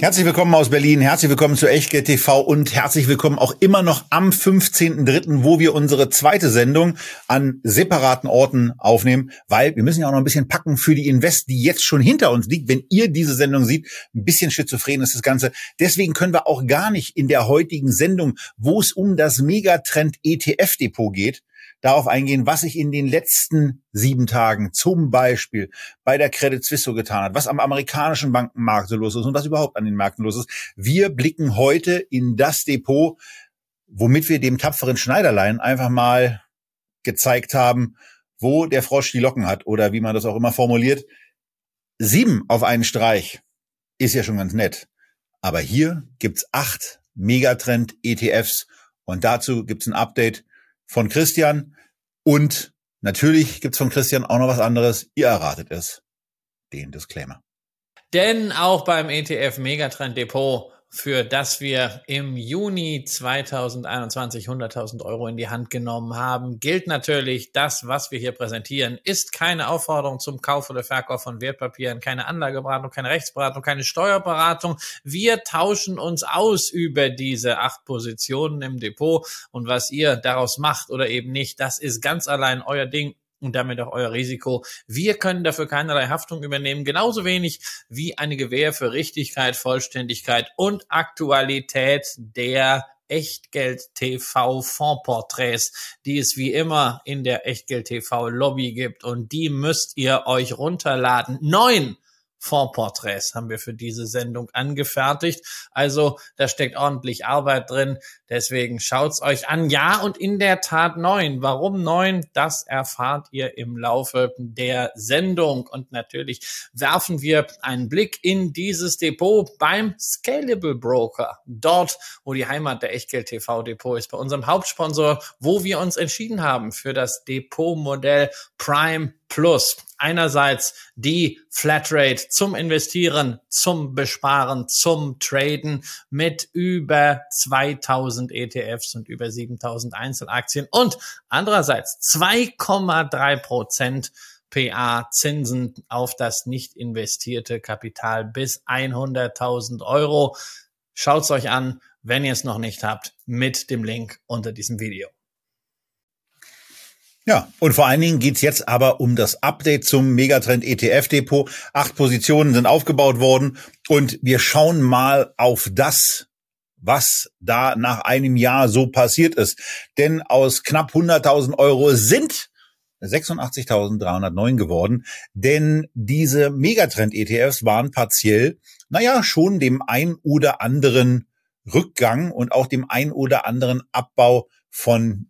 Herzlich willkommen aus Berlin, herzlich willkommen zu Echtgeld TV und herzlich willkommen auch immer noch am 15.03., wo wir unsere zweite Sendung an separaten Orten aufnehmen, weil wir müssen ja auch noch ein bisschen packen für die Invest, die jetzt schon hinter uns liegt. Wenn ihr diese Sendung seht, ein bisschen schizophren ist das Ganze. Deswegen können wir auch gar nicht in der heutigen Sendung, wo es um das Megatrend ETF-Depot geht, darauf eingehen, was sich in den letzten sieben Tagen zum Beispiel bei der Credit Suisse so getan hat, was am amerikanischen Bankenmarkt so los ist und was überhaupt an den Märkten los ist. Wir blicken heute in das Depot, womit wir dem tapferen Schneiderlein einfach mal gezeigt haben, wo der Frosch die Locken hat oder wie man das auch immer formuliert. Sieben auf einen Streich ist ja schon ganz nett. Aber hier gibt's acht Megatrend ETFs und dazu gibt's ein Update von Christian. Und natürlich gibt's von Christian auch noch was anderes. Ihr erratet es. Den Disclaimer. Denn auch beim ETF Megatrend Depot für das wir im Juni 2021 100.000 Euro in die Hand genommen haben, gilt natürlich, das, was wir hier präsentieren, ist keine Aufforderung zum Kauf oder Verkauf von Wertpapieren, keine Anlageberatung, keine Rechtsberatung, keine Steuerberatung. Wir tauschen uns aus über diese acht Positionen im Depot. Und was ihr daraus macht oder eben nicht, das ist ganz allein euer Ding und damit auch euer Risiko. Wir können dafür keinerlei Haftung übernehmen, genauso wenig wie eine Gewähr für Richtigkeit, Vollständigkeit und Aktualität der Echtgeld TV Fondsporträts, die es wie immer in der Echtgeld TV Lobby gibt und die müsst ihr euch runterladen. Neun Fondsporträts haben wir für diese Sendung angefertigt. Also da steckt ordentlich Arbeit drin. Deswegen schaut's euch an. Ja, und in der Tat neun. Warum neun? Das erfahrt ihr im Laufe der Sendung. Und natürlich werfen wir einen Blick in dieses Depot beim Scalable Broker. Dort, wo die Heimat der Echtgeld TV Depot ist, bei unserem Hauptsponsor, wo wir uns entschieden haben für das Depotmodell Prime Plus. Einerseits die Flatrate zum Investieren, zum Besparen, zum Traden mit über 2000 ETFs und über 7000 Einzelaktien und andererseits 2,3 Prozent PA Zinsen auf das nicht investierte Kapital bis 100.000 Euro. Schaut's euch an, wenn ihr es noch nicht habt, mit dem Link unter diesem Video. Ja, und vor allen Dingen geht's jetzt aber um das Update zum Megatrend ETF Depot. Acht Positionen sind aufgebaut worden und wir schauen mal auf das, was da nach einem Jahr so passiert ist. Denn aus knapp 100.000 Euro sind 86.309 geworden, denn diese Megatrend-ETFs waren partiell, naja, schon dem ein oder anderen Rückgang und auch dem ein oder anderen Abbau von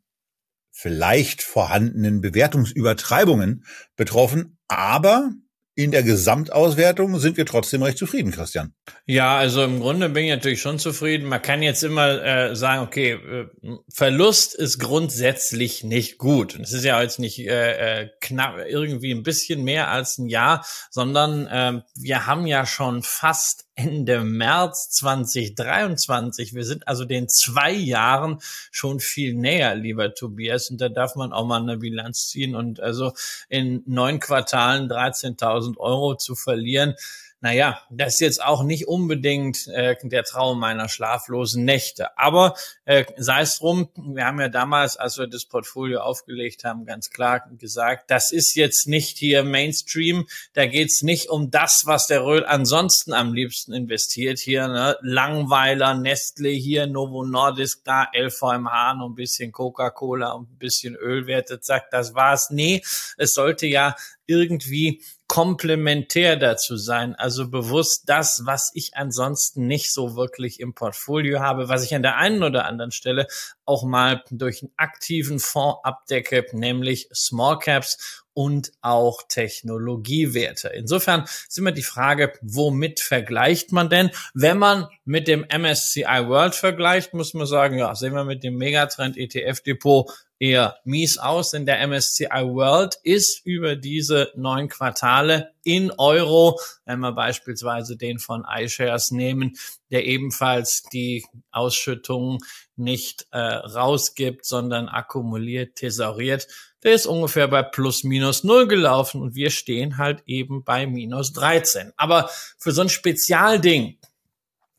vielleicht vorhandenen Bewertungsübertreibungen betroffen, aber in der Gesamtauswertung sind wir trotzdem recht zufrieden, Christian. Ja, also im Grunde bin ich natürlich schon zufrieden. Man kann jetzt immer äh, sagen, okay, äh, Verlust ist grundsätzlich nicht gut. Und es ist ja jetzt nicht äh, äh, knapp irgendwie ein bisschen mehr als ein Jahr, sondern äh, wir haben ja schon fast Ende März 2023. Wir sind also den zwei Jahren schon viel näher, lieber Tobias. Und da darf man auch mal eine Bilanz ziehen. Und also in neun Quartalen 13.000 Euro zu verlieren, naja, das ist jetzt auch nicht unbedingt äh, der Traum meiner schlaflosen Nächte. Aber äh, sei es drum, wir haben ja damals, als wir das Portfolio aufgelegt haben, ganz klar gesagt, das ist jetzt nicht hier Mainstream, da geht's nicht um das, was der Röhl ansonsten am liebsten investiert. Hier ne? Langweiler, Nestle hier, Novo Nordisk da, LVMH, noch ein bisschen Coca-Cola und ein bisschen Ölwerte, zack, das war's. Nee, es sollte ja irgendwie komplementär dazu sein, also bewusst das, was ich ansonsten nicht so wirklich im Portfolio habe, was ich an der einen oder anderen Stelle auch mal durch einen aktiven Fonds abdecke, nämlich Small Caps und auch Technologiewerte. Insofern ist immer die Frage, womit vergleicht man denn? Wenn man mit dem MSCI World vergleicht, muss man sagen, ja, sehen wir mit dem Megatrend ETF Depot eher mies aus, denn der MSCI World ist über diese neun Quartale in Euro, wenn wir beispielsweise den von iShares nehmen, der ebenfalls die Ausschüttungen nicht äh, rausgibt, sondern akkumuliert, thesauriert, der ist ungefähr bei plus minus null gelaufen und wir stehen halt eben bei minus 13. Aber für so ein Spezialding,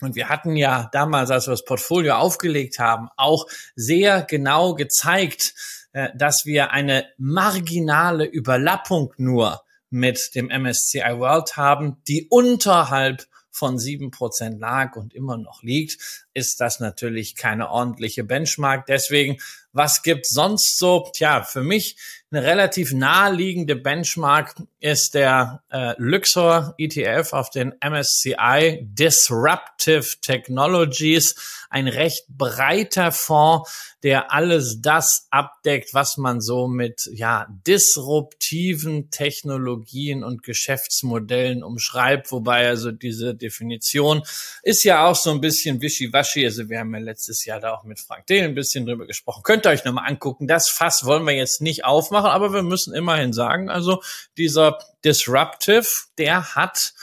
und wir hatten ja damals, als wir das Portfolio aufgelegt haben, auch sehr genau gezeigt, äh, dass wir eine marginale Überlappung nur mit dem MSCI World haben, die unterhalb von sieben Prozent lag und immer noch liegt, ist das natürlich keine ordentliche Benchmark. Deswegen, was gibt sonst so? Tja, für mich eine relativ naheliegende Benchmark ist der äh, Luxor ETF auf den MSCI Disruptive Technologies, ein recht breiter Fonds, der alles das abdeckt, was man so mit ja disruptiven Technologien und Geschäftsmodellen umschreibt, wobei also diese Definition ist ja auch so ein bisschen wischiwaschi. Also wir haben ja letztes Jahr da auch mit Frank Dehl ein bisschen drüber gesprochen. Könnt ihr euch nochmal angucken. Das Fass wollen wir jetzt nicht aufmachen, aber wir müssen immerhin sagen, also dieser Disruptive, der hat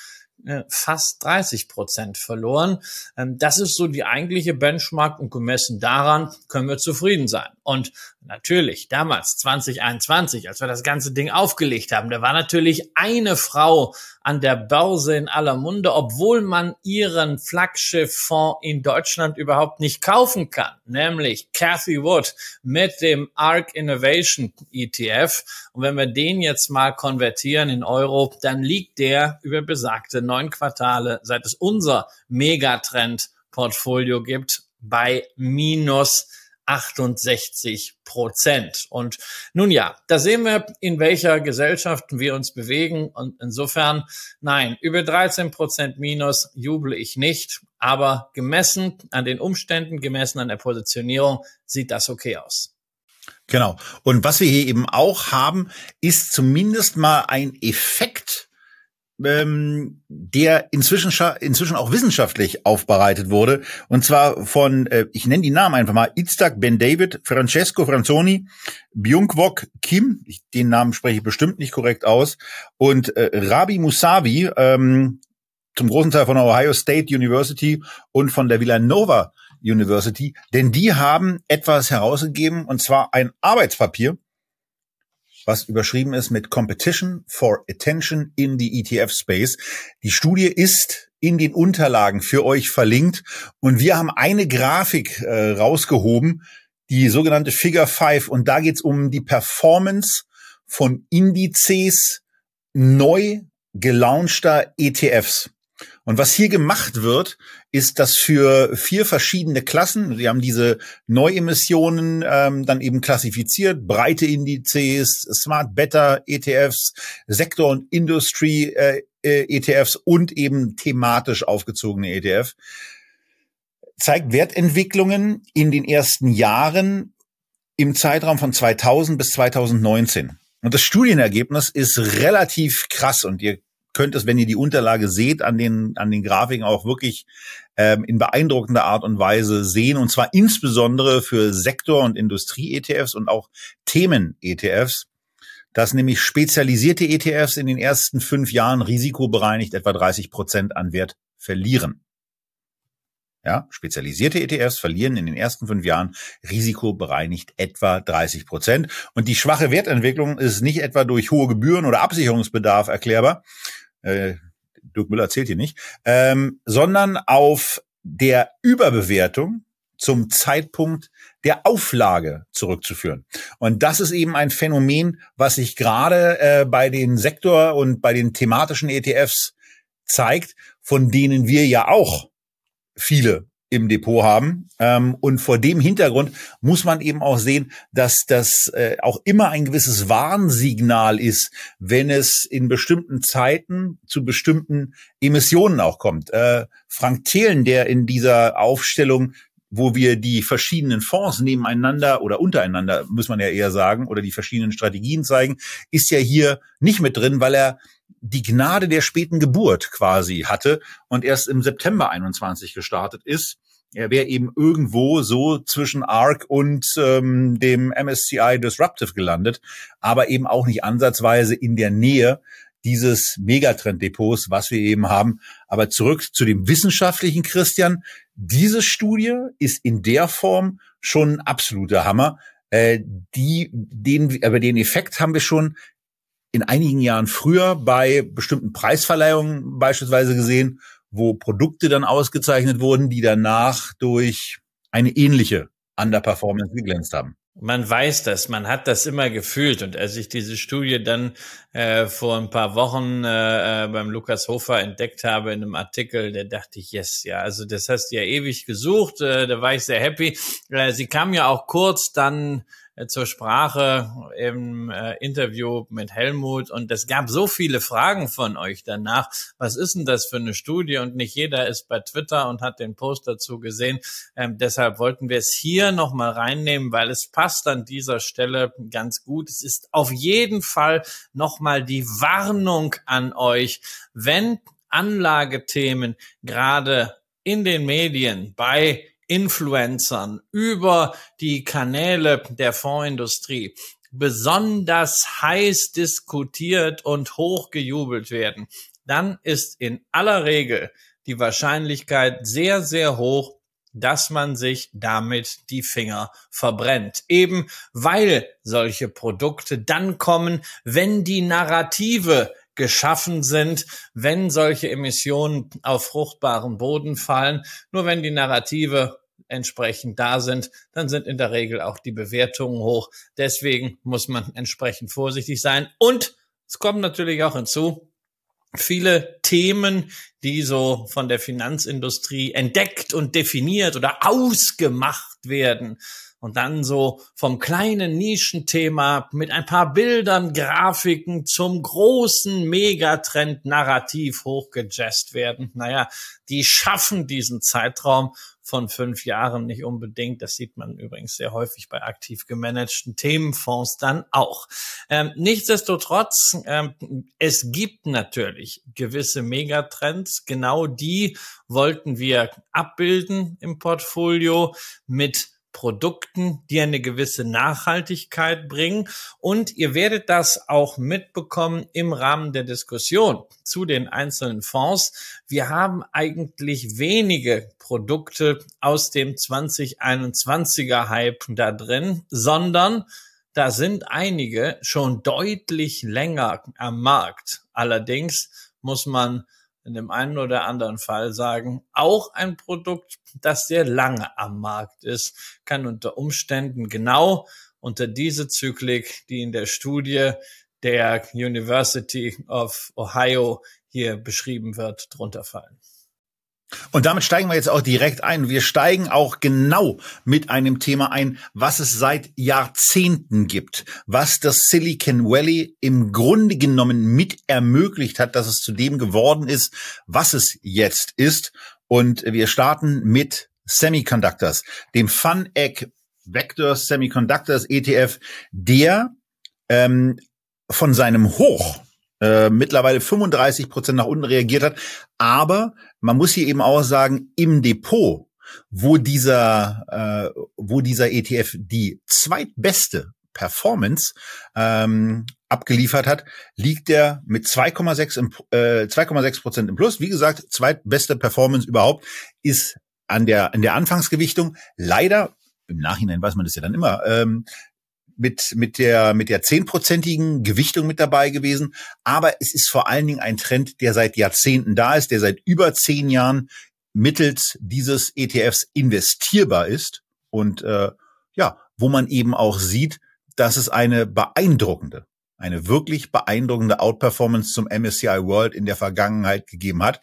äh, fast 30 Prozent verloren. Ähm, das ist so die eigentliche Benchmark und gemessen daran können wir zufrieden sein. Und natürlich, damals 2021, als wir das ganze Ding aufgelegt haben, da war natürlich eine Frau an der Börse in aller Munde, obwohl man ihren Flaggschifffonds in Deutschland überhaupt nicht kaufen kann, nämlich Cathy Wood mit dem ARC Innovation ETF. Und wenn wir den jetzt mal konvertieren in Euro, dann liegt der über besagte neun Quartale, seit es unser Megatrend-Portfolio gibt, bei minus 68 Prozent. Und nun ja, da sehen wir, in welcher Gesellschaft wir uns bewegen. Und insofern, nein, über 13 Prozent minus juble ich nicht. Aber gemessen an den Umständen, gemessen an der Positionierung, sieht das okay aus. Genau. Und was wir hier eben auch haben, ist zumindest mal ein Effekt, ähm, der inzwischen inzwischen auch wissenschaftlich aufbereitet wurde. Und zwar von äh, ich nenne die Namen einfach mal Itzhak Ben David, Francesco Franzoni, Byung-Kwok Kim, ich, den Namen spreche ich bestimmt nicht korrekt aus und äh, Rabi Musavi ähm, zum großen Teil von Ohio State University und von der Villanova University, denn die haben etwas herausgegeben und zwar ein Arbeitspapier was überschrieben ist mit Competition for Attention in the ETF Space. Die Studie ist in den Unterlagen für euch verlinkt und wir haben eine Grafik äh, rausgehoben, die sogenannte Figure 5 und da geht es um die Performance von Indizes neu gelaunchter ETFs. Und was hier gemacht wird, ist, dass für vier verschiedene Klassen, sie haben diese Neuemissionen ähm, dann eben klassifiziert, breite Indizes, Smart Beta ETFs, Sektor- und Industry äh, äh ETFs und eben thematisch aufgezogene ETF, zeigt Wertentwicklungen in den ersten Jahren im Zeitraum von 2000 bis 2019. Und das Studienergebnis ist relativ krass und ihr könnt es, wenn ihr die Unterlage seht, an den, an den Grafiken auch wirklich ähm, in beeindruckender Art und Weise sehen. Und zwar insbesondere für Sektor- und Industrie-ETFs und auch Themen-ETFs dass nämlich spezialisierte ETFs in den ersten fünf Jahren risikobereinigt etwa 30 Prozent an Wert verlieren. Ja, spezialisierte ETFs verlieren in den ersten fünf Jahren risikobereinigt etwa 30 Prozent. Und die schwache Wertentwicklung ist nicht etwa durch hohe Gebühren oder Absicherungsbedarf erklärbar, äh, Dirk Müller zählt hier nicht, ähm, sondern auf der Überbewertung zum Zeitpunkt der Auflage zurückzuführen. Und das ist eben ein Phänomen, was sich gerade äh, bei den Sektor- und bei den thematischen ETFs zeigt, von denen wir ja auch viele im Depot haben. Ähm, und vor dem Hintergrund muss man eben auch sehen, dass das äh, auch immer ein gewisses Warnsignal ist, wenn es in bestimmten Zeiten zu bestimmten Emissionen auch kommt. Äh, Frank Thelen, der in dieser Aufstellung wo wir die verschiedenen Fonds nebeneinander oder untereinander, muss man ja eher sagen, oder die verschiedenen Strategien zeigen, ist ja hier nicht mit drin, weil er die Gnade der späten Geburt quasi hatte und erst im September 21 gestartet ist. er wäre eben irgendwo so zwischen ARC und ähm, dem MSCI Disruptive gelandet, aber eben auch nicht ansatzweise in der Nähe dieses Megatrend-Depots, was wir eben haben. Aber zurück zu dem wissenschaftlichen Christian. Diese Studie ist in der Form schon ein absoluter Hammer. Äh, die, den, aber den Effekt haben wir schon in einigen Jahren früher bei bestimmten Preisverleihungen beispielsweise gesehen, wo Produkte dann ausgezeichnet wurden, die danach durch eine ähnliche Underperformance geglänzt haben. Man weiß das, man hat das immer gefühlt. Und als ich diese Studie dann äh, vor ein paar Wochen äh, äh beim Lukas Hofer entdeckt habe in einem Artikel, da dachte ich, yes, ja, also das hast du ja ewig gesucht, äh, da war ich sehr happy. Äh, sie kam ja auch kurz dann zur Sprache im äh, Interview mit Helmut und es gab so viele Fragen von euch danach. Was ist denn das für eine Studie? Und nicht jeder ist bei Twitter und hat den Post dazu gesehen. Ähm, deshalb wollten wir es hier nochmal reinnehmen, weil es passt an dieser Stelle ganz gut. Es ist auf jeden Fall nochmal die Warnung an euch, wenn Anlagethemen gerade in den Medien bei Influencern, über die Kanäle der Fondsindustrie besonders heiß diskutiert und hochgejubelt werden, dann ist in aller Regel die Wahrscheinlichkeit sehr, sehr hoch, dass man sich damit die Finger verbrennt. Eben weil solche Produkte dann kommen, wenn die Narrative geschaffen sind, wenn solche Emissionen auf fruchtbaren Boden fallen. Nur wenn die Narrative entsprechend da sind, dann sind in der Regel auch die Bewertungen hoch. Deswegen muss man entsprechend vorsichtig sein. Und es kommt natürlich auch hinzu, viele Themen, die so von der Finanzindustrie entdeckt und definiert oder ausgemacht werden, und dann so vom kleinen Nischenthema mit ein paar Bildern, Grafiken zum großen Megatrend Narrativ hochgejazzt werden. Naja, die schaffen diesen Zeitraum von fünf Jahren nicht unbedingt. Das sieht man übrigens sehr häufig bei aktiv gemanagten Themenfonds dann auch. Ähm, nichtsdestotrotz, ähm, es gibt natürlich gewisse Megatrends. Genau die wollten wir abbilden im Portfolio mit Produkten, die eine gewisse Nachhaltigkeit bringen. Und ihr werdet das auch mitbekommen im Rahmen der Diskussion zu den einzelnen Fonds. Wir haben eigentlich wenige Produkte aus dem 2021er Hype da drin, sondern da sind einige schon deutlich länger am Markt. Allerdings muss man in dem einen oder anderen Fall sagen, auch ein Produkt, das sehr lange am Markt ist, kann unter Umständen genau unter diese Zyklik, die in der Studie der University of Ohio hier beschrieben wird, drunter fallen. Und damit steigen wir jetzt auch direkt ein. Wir steigen auch genau mit einem Thema ein, was es seit Jahrzehnten gibt, was das Silicon Valley im Grunde genommen mit ermöglicht hat, dass es zu dem geworden ist, was es jetzt ist. Und wir starten mit Semiconductors, dem FunEgg Vector Semiconductors ETF, der ähm, von seinem Hoch äh, mittlerweile 35 Prozent nach unten reagiert hat. Aber man muss hier eben auch sagen, im Depot, wo dieser, äh, wo dieser ETF die zweitbeste Performance ähm, abgeliefert hat, liegt er mit 2,6 im, äh, 2,6 Prozent im Plus. Wie gesagt, zweitbeste Performance überhaupt ist an der an der Anfangsgewichtung leider im Nachhinein weiß man das ja dann immer ähm, mit, mit der, mit der zehnprozentigen Gewichtung mit dabei gewesen. Aber es ist vor allen Dingen ein Trend, der seit Jahrzehnten da ist, der seit über zehn Jahren mittels dieses ETFs investierbar ist und äh, ja, wo man eben auch sieht, dass es eine beeindruckende, eine wirklich beeindruckende Outperformance zum MSCI World in der Vergangenheit gegeben hat,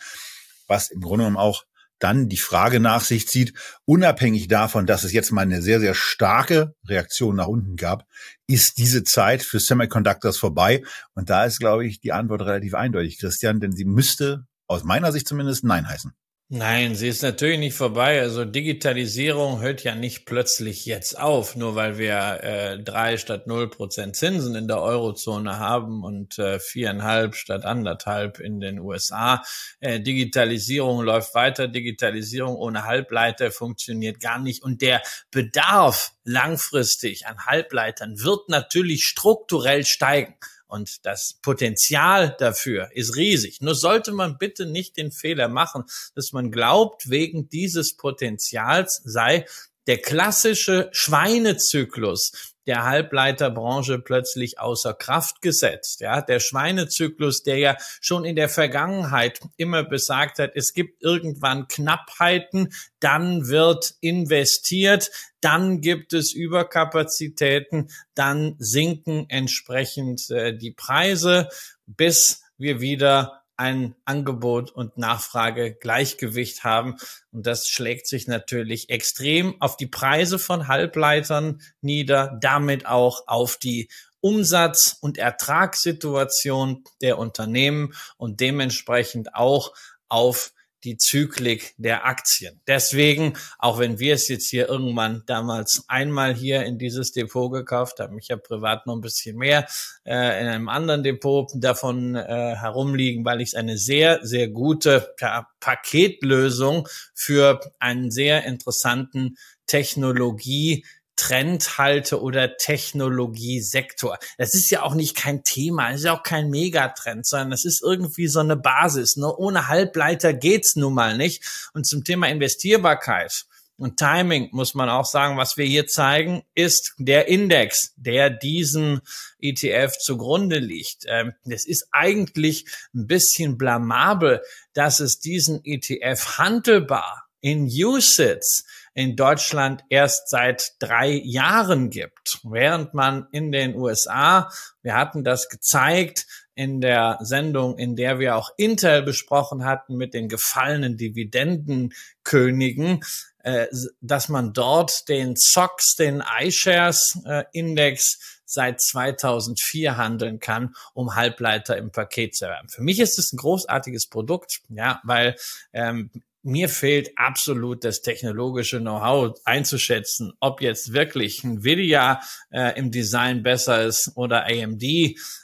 was im Grunde genommen auch dann die Frage nach sich zieht, unabhängig davon, dass es jetzt mal eine sehr, sehr starke Reaktion nach unten gab, ist diese Zeit für Semiconductors vorbei? Und da ist, glaube ich, die Antwort relativ eindeutig, Christian, denn sie müsste aus meiner Sicht zumindest Nein heißen. Nein, sie ist natürlich nicht vorbei. Also Digitalisierung hört ja nicht plötzlich jetzt auf, nur weil wir äh, drei statt null Prozent Zinsen in der Eurozone haben und äh, viereinhalb statt anderthalb in den USA. Äh, Digitalisierung läuft weiter. Digitalisierung ohne Halbleiter funktioniert gar nicht. Und der Bedarf langfristig an Halbleitern wird natürlich strukturell steigen. Und das Potenzial dafür ist riesig. Nur sollte man bitte nicht den Fehler machen, dass man glaubt, wegen dieses Potenzials sei der klassische Schweinezyklus der Halbleiterbranche plötzlich außer Kraft gesetzt. Ja, der Schweinezyklus, der ja schon in der Vergangenheit immer besagt hat, es gibt irgendwann Knappheiten, dann wird investiert, dann gibt es Überkapazitäten, dann sinken entsprechend äh, die Preise, bis wir wieder ein Angebot und Nachfrage Gleichgewicht haben. Und das schlägt sich natürlich extrem auf die Preise von Halbleitern nieder, damit auch auf die Umsatz- und Ertragssituation der Unternehmen und dementsprechend auch auf die Zyklik der Aktien. Deswegen, auch wenn wir es jetzt hier irgendwann damals einmal hier in dieses Depot gekauft haben, ich habe privat noch ein bisschen mehr äh, in einem anderen Depot davon äh, herumliegen, weil ich es eine sehr, sehr gute ja, Paketlösung für einen sehr interessanten Technologie Trend halte oder Technologiesektor. Das ist ja auch nicht kein Thema, das ist ja auch kein Megatrend, sondern das ist irgendwie so eine Basis. Nur ohne Halbleiter geht's nun mal nicht. Und zum Thema Investierbarkeit und Timing muss man auch sagen, was wir hier zeigen, ist der Index, der diesen ETF zugrunde liegt. Ähm, es ist eigentlich ein bisschen blamabel, dass es diesen ETF handelbar in USITS in Deutschland erst seit drei Jahren gibt, während man in den USA, wir hatten das gezeigt in der Sendung, in der wir auch Intel besprochen hatten mit den gefallenen Dividendenkönigen, äh, dass man dort den SOX, den iShares äh, Index seit 2004 handeln kann, um Halbleiter im Paket zu erwerben. Für mich ist es ein großartiges Produkt, ja, weil ähm, mir fehlt absolut das technologische Know-how einzuschätzen, ob jetzt wirklich Nvidia äh, im Design besser ist oder AMD.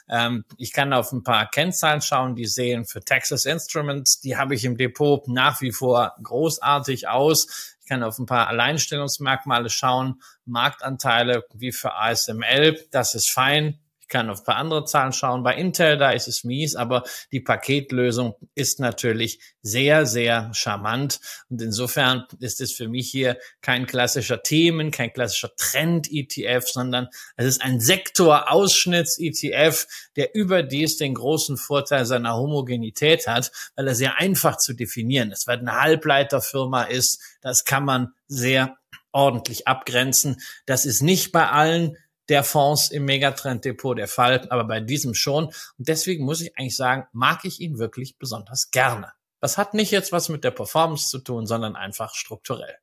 Ähm, ich kann auf ein paar Kennzahlen schauen, die sehen für Texas Instruments, die habe ich im Depot nach wie vor großartig aus. Ich kann auf ein paar Alleinstellungsmerkmale schauen, Marktanteile wie für ASML, das ist fein kann auf ein paar andere Zahlen schauen. Bei Intel, da ist es mies, aber die Paketlösung ist natürlich sehr, sehr charmant. Und insofern ist es für mich hier kein klassischer Themen, kein klassischer Trend-ETF, sondern es ist ein Sektorausschnitts-ETF, der überdies den großen Vorteil seiner Homogenität hat, weil er sehr einfach zu definieren ist, weil eine Halbleiterfirma ist. Das kann man sehr ordentlich abgrenzen. Das ist nicht bei allen der Fonds im Megatrend Depot der Fall, aber bei diesem schon. Und deswegen muss ich eigentlich sagen, mag ich ihn wirklich besonders gerne. Das hat nicht jetzt was mit der Performance zu tun, sondern einfach strukturell.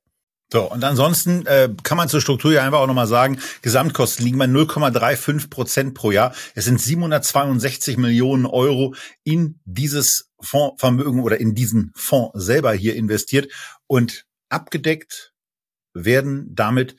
So, und ansonsten äh, kann man zur Struktur ja einfach auch nochmal sagen, Gesamtkosten liegen bei 0,35 Prozent pro Jahr. Es sind 762 Millionen Euro in dieses Fondsvermögen oder in diesen Fonds selber hier investiert und abgedeckt werden damit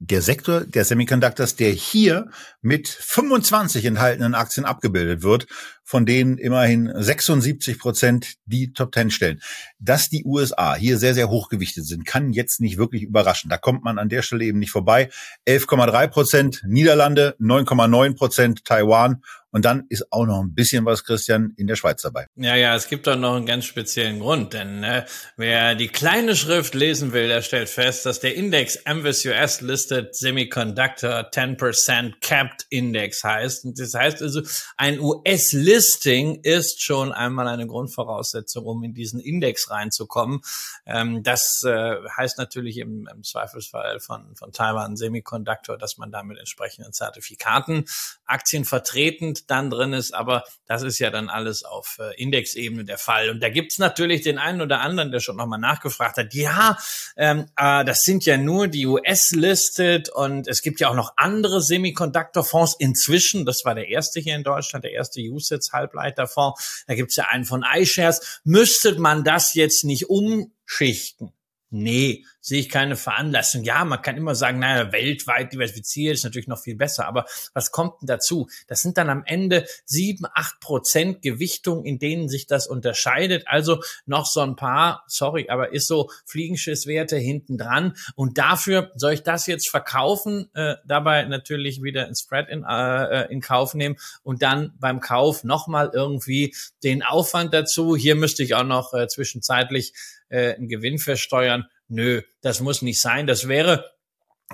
der Sektor der Semiconductors, der hier mit 25 enthaltenen Aktien abgebildet wird, von denen immerhin 76 Prozent die Top 10 stellen. Dass die USA hier sehr, sehr hochgewichtet sind, kann jetzt nicht wirklich überraschen. Da kommt man an der Stelle eben nicht vorbei. 11,3 Prozent Niederlande, 9,9 Prozent Taiwan und dann ist auch noch ein bisschen was, Christian, in der Schweiz dabei. Ja, ja, es gibt doch noch einen ganz speziellen Grund, denn äh, wer die kleine Schrift lesen will, der stellt fest, dass der Index MVS US Listed Semiconductor 10% Capped Index heißt. Und das heißt also, ein US-Listing ist schon einmal eine Grundvoraussetzung, um in diesen Index reinzukommen. Ähm, das äh, heißt natürlich im, im Zweifelsfall von, von Taiwan Semiconductor, dass man da mit entsprechenden Zertifikaten Aktien vertreten Prozent dann drin ist, aber das ist ja dann alles auf äh, Indexebene der Fall. Und da gibt's natürlich den einen oder anderen, der schon nochmal nachgefragt hat, ja, ähm, äh, das sind ja nur die US-listed und es gibt ja auch noch andere Semiconductor-Fonds inzwischen. Das war der erste hier in Deutschland, der erste USITS-Halbleiterfonds. Da gibt's ja einen von iShares. Müsste man das jetzt nicht umschichten? Nee, sehe ich keine Veranlassung. Ja, man kann immer sagen, naja, weltweit diversifiziert ist natürlich noch viel besser. Aber was kommt denn dazu? Das sind dann am Ende sieben, acht Prozent Gewichtung, in denen sich das unterscheidet. Also noch so ein paar, sorry, aber ist so Fliegenschisswerte hinten dran. Und dafür soll ich das jetzt verkaufen, äh, dabei natürlich wieder ein Spread in, äh, in Kauf nehmen und dann beim Kauf nochmal irgendwie den Aufwand dazu. Hier müsste ich auch noch äh, zwischenzeitlich äh, einen Gewinn versteuern. Nö, das muss nicht sein. Das wäre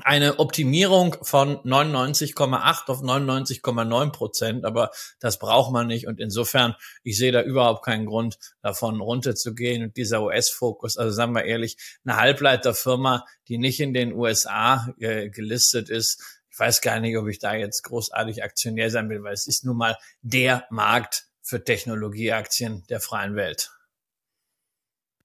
eine Optimierung von 99,8 auf 99,9 Prozent, aber das braucht man nicht. Und insofern, ich sehe da überhaupt keinen Grund, davon runterzugehen. Und dieser US-Fokus, also sagen wir ehrlich, eine Halbleiterfirma, die nicht in den USA äh, gelistet ist, ich weiß gar nicht, ob ich da jetzt großartig Aktionär sein will, weil es ist nun mal der Markt für Technologieaktien der freien Welt.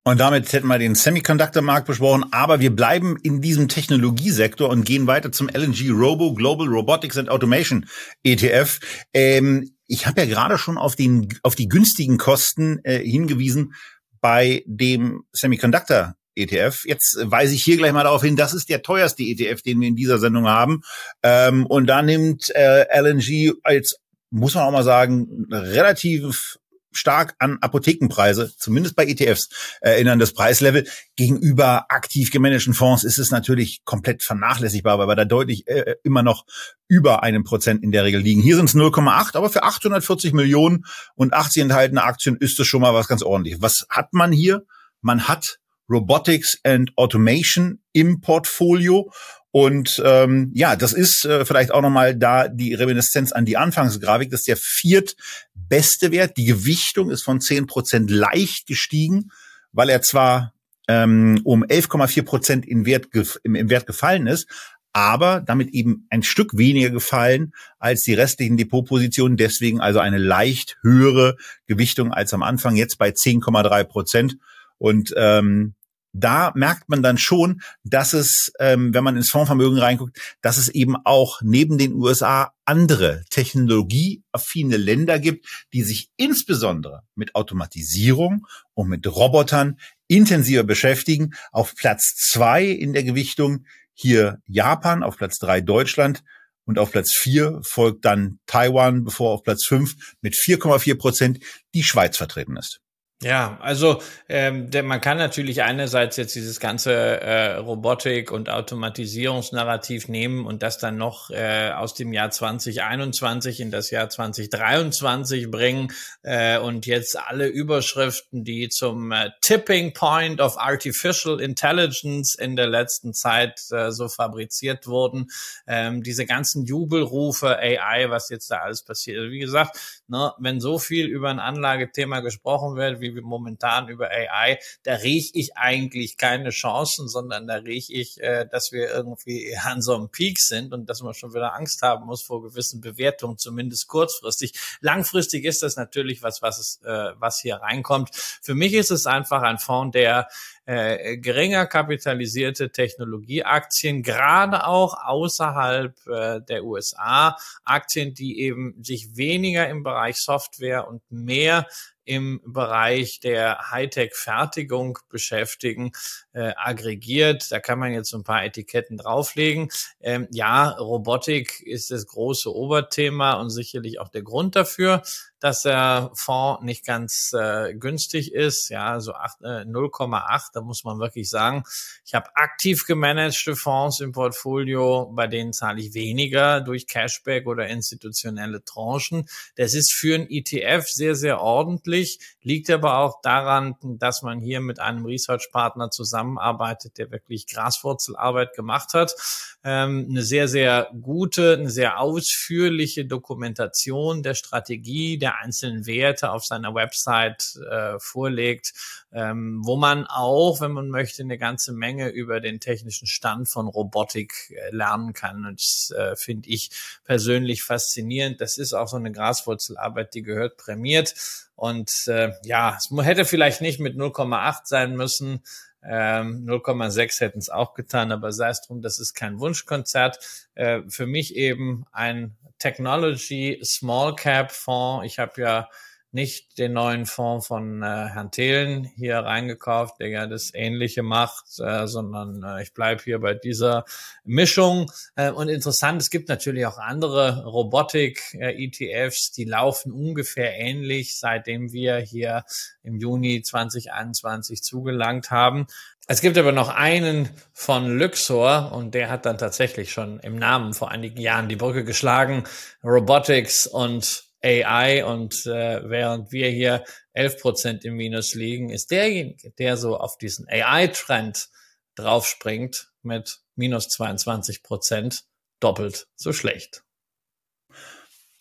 Und damit hätten wir den Semiconductor-Markt besprochen, aber wir bleiben in diesem Technologiesektor und gehen weiter zum LNG Robo Global Robotics and Automation ETF. Ähm, ich habe ja gerade schon auf, den, auf die günstigen Kosten äh, hingewiesen bei dem Semiconductor ETF. Jetzt weise ich hier gleich mal darauf hin, das ist der teuerste ETF, den wir in dieser Sendung haben. Ähm, und da nimmt äh, LNG als, muss man auch mal sagen, relativ stark an Apothekenpreise, zumindest bei ETFs, erinnern das Preislevel. Gegenüber aktiv gemanagten Fonds ist es natürlich komplett vernachlässigbar, weil wir da deutlich äh, immer noch über einem Prozent in der Regel liegen. Hier sind es 0,8, aber für 840 Millionen und 80 enthaltene Aktien ist es schon mal was ganz ordentliches. Was hat man hier? Man hat Robotics and Automation im Portfolio und ähm, ja, das ist äh, vielleicht auch nochmal da die Reminiszenz an die Anfangsgrafik. Das ist der viertbeste Wert. Die Gewichtung ist von zehn Prozent leicht gestiegen, weil er zwar ähm, um 11,4 Prozent im im Wert gefallen ist, aber damit eben ein Stück weniger gefallen als die restlichen Depotpositionen. Deswegen also eine leicht höhere Gewichtung als am Anfang, jetzt bei 10,3 Prozent. Und ähm, da merkt man dann schon, dass es, ähm, wenn man ins Fondsvermögen reinguckt, dass es eben auch neben den USA andere technologieaffine Länder gibt, die sich insbesondere mit Automatisierung und mit Robotern intensiver beschäftigen. Auf Platz zwei in der Gewichtung hier Japan, auf Platz drei Deutschland und auf Platz vier folgt dann Taiwan, bevor auf Platz fünf mit 4,4 Prozent die Schweiz vertreten ist. Ja, also ähm, der, man kann natürlich einerseits jetzt dieses ganze äh, Robotik- und Automatisierungsnarrativ nehmen und das dann noch äh, aus dem Jahr 2021 in das Jahr 2023 bringen äh, und jetzt alle Überschriften, die zum äh, Tipping Point of Artificial Intelligence in der letzten Zeit äh, so fabriziert wurden, ähm, diese ganzen Jubelrufe AI, was jetzt da alles passiert. Also wie gesagt, ne, wenn so viel über ein Anlagethema gesprochen wird, wie wie momentan über AI, da rieche ich eigentlich keine Chancen, sondern da rieche ich, äh, dass wir irgendwie an so einem Peak sind und dass man schon wieder Angst haben muss vor gewissen Bewertungen, zumindest kurzfristig. Langfristig ist das natürlich was, was es, äh, was hier reinkommt. Für mich ist es einfach ein Fonds, der äh, geringer kapitalisierte Technologieaktien, gerade auch außerhalb äh, der USA, Aktien, die eben sich weniger im Bereich Software und mehr im Bereich der Hightech-Fertigung beschäftigen, äh, aggregiert. Da kann man jetzt so ein paar Etiketten drauflegen. Ähm, ja, Robotik ist das große Oberthema und sicherlich auch der Grund dafür dass der Fonds nicht ganz äh, günstig ist, ja, so äh, 0,8, da muss man wirklich sagen, ich habe aktiv gemanagte Fonds im Portfolio, bei denen zahle ich weniger durch Cashback oder institutionelle Tranchen. Das ist für ein ETF sehr, sehr ordentlich, liegt aber auch daran, dass man hier mit einem Research-Partner zusammen zusammenarbeitet, der wirklich Graswurzelarbeit gemacht hat. Ähm, eine sehr, sehr gute, eine sehr ausführliche Dokumentation der Strategie der einzelnen Werte auf seiner Website äh, vorlegt, ähm, wo man auch, wenn man möchte, eine ganze Menge über den technischen Stand von Robotik äh, lernen kann. Und das äh, finde ich persönlich faszinierend. Das ist auch so eine Graswurzelarbeit, die gehört prämiert. Und äh, ja, es hätte vielleicht nicht mit 0,8 sein müssen. Ähm, 0,6 hätten es auch getan, aber sei es drum, das ist kein Wunschkonzert. Äh, für mich eben ein Technology Small Cap Fonds. Ich habe ja nicht den neuen Fonds von äh, Herrn Thelen hier reingekauft, der ja das Ähnliche macht, äh, sondern äh, ich bleibe hier bei dieser Mischung. Äh, und interessant, es gibt natürlich auch andere Robotik-ETFs, die laufen ungefähr ähnlich, seitdem wir hier im Juni 2021 zugelangt haben. Es gibt aber noch einen von Luxor und der hat dann tatsächlich schon im Namen vor einigen Jahren die Brücke geschlagen. Robotics und AI und äh, während wir hier 11 Prozent im Minus liegen, ist derjenige, der so auf diesen AI-Trend draufspringt mit minus 22 Prozent doppelt so schlecht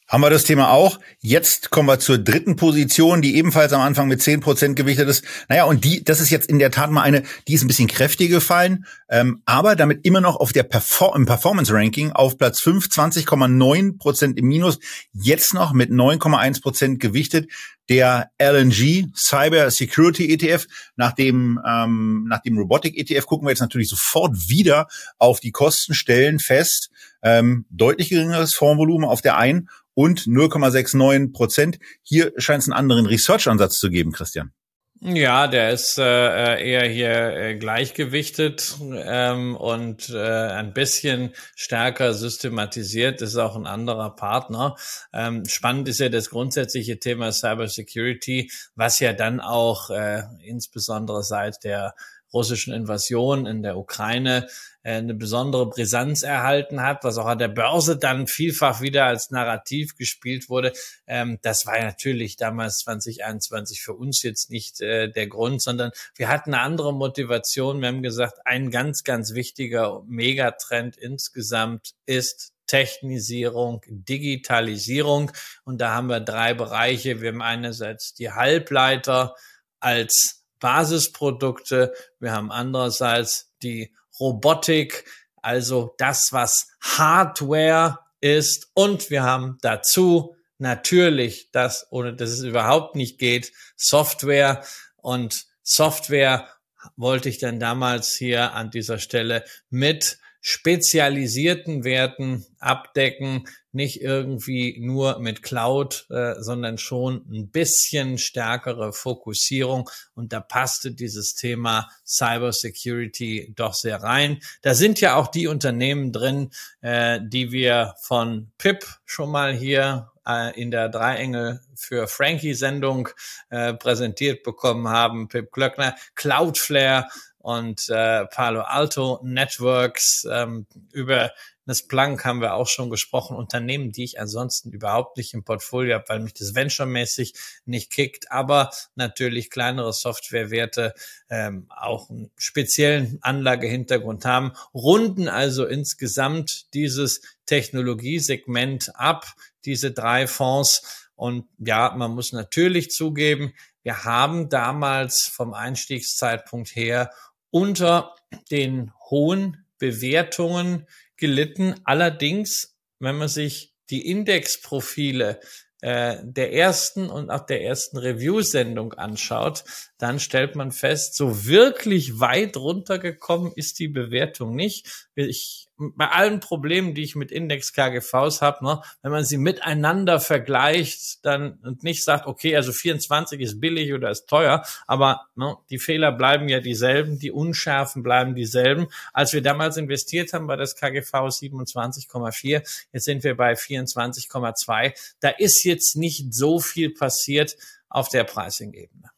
haben wir das Thema auch. Jetzt kommen wir zur dritten Position, die ebenfalls am Anfang mit zehn Prozent gewichtet ist. Naja, und die, das ist jetzt in der Tat mal eine, die ist ein bisschen kräftiger gefallen, ähm, aber damit immer noch auf der Perform im Performance-Ranking auf Platz 5, 20,9 Prozent im Minus, jetzt noch mit 9,1 Prozent gewichtet. Der LNG Cyber Security ETF, nach dem, ähm, nach dem Robotic ETF gucken wir jetzt natürlich sofort wieder auf die Kostenstellen fest. Ähm, deutlich geringeres Fondsvolumen auf der einen und 0,69 Prozent. Hier scheint es einen anderen Research-Ansatz zu geben, Christian. Ja, der ist äh, eher hier äh, gleichgewichtet ähm, und äh, ein bisschen stärker systematisiert. Das ist auch ein anderer Partner. Ähm, spannend ist ja das grundsätzliche Thema Cybersecurity, was ja dann auch äh, insbesondere seit der russischen Invasion in der Ukraine äh, eine besondere Brisanz erhalten hat, was auch an der Börse dann vielfach wieder als Narrativ gespielt wurde. Ähm, das war natürlich damals 2021 für uns jetzt nicht äh, der Grund, sondern wir hatten eine andere Motivation. Wir haben gesagt, ein ganz, ganz wichtiger Megatrend insgesamt ist Technisierung, Digitalisierung. Und da haben wir drei Bereiche. Wir haben einerseits die Halbleiter als Basisprodukte. Wir haben andererseits die Robotik, also das, was Hardware ist. Und wir haben dazu natürlich das, ohne dass es überhaupt nicht geht, Software. Und Software wollte ich dann damals hier an dieser Stelle mit spezialisierten Werten abdecken, nicht irgendwie nur mit Cloud, äh, sondern schon ein bisschen stärkere Fokussierung. Und da passte dieses Thema Cyber Security doch sehr rein. Da sind ja auch die Unternehmen drin, äh, die wir von PIP schon mal hier äh, in der Dreiengel für Frankie-Sendung äh, präsentiert bekommen haben. Pip Glöckner, Cloudflare, und äh, Palo Alto Networks. Ähm, über das Plank haben wir auch schon gesprochen. Unternehmen, die ich ansonsten überhaupt nicht im Portfolio habe, weil mich das Venture-mäßig nicht kickt. Aber natürlich kleinere Softwarewerte ähm, auch einen speziellen Anlagehintergrund haben, runden also insgesamt dieses Technologiesegment ab, diese drei Fonds. Und ja, man muss natürlich zugeben, wir haben damals vom Einstiegszeitpunkt her unter den hohen Bewertungen gelitten. Allerdings, wenn man sich die Indexprofile äh, der ersten und auch der ersten Review-Sendung anschaut, dann stellt man fest, so wirklich weit runtergekommen ist die Bewertung nicht. Ich bei allen Problemen, die ich mit Index-KGVs habe, ne, wenn man sie miteinander vergleicht, dann und nicht sagt, okay, also 24 ist billig oder ist teuer, aber ne, die Fehler bleiben ja dieselben, die Unschärfen bleiben dieselben. Als wir damals investiert haben, war das KGV 27,4, jetzt sind wir bei 24,2. Da ist jetzt nicht so viel passiert auf der Pricing-Ebene.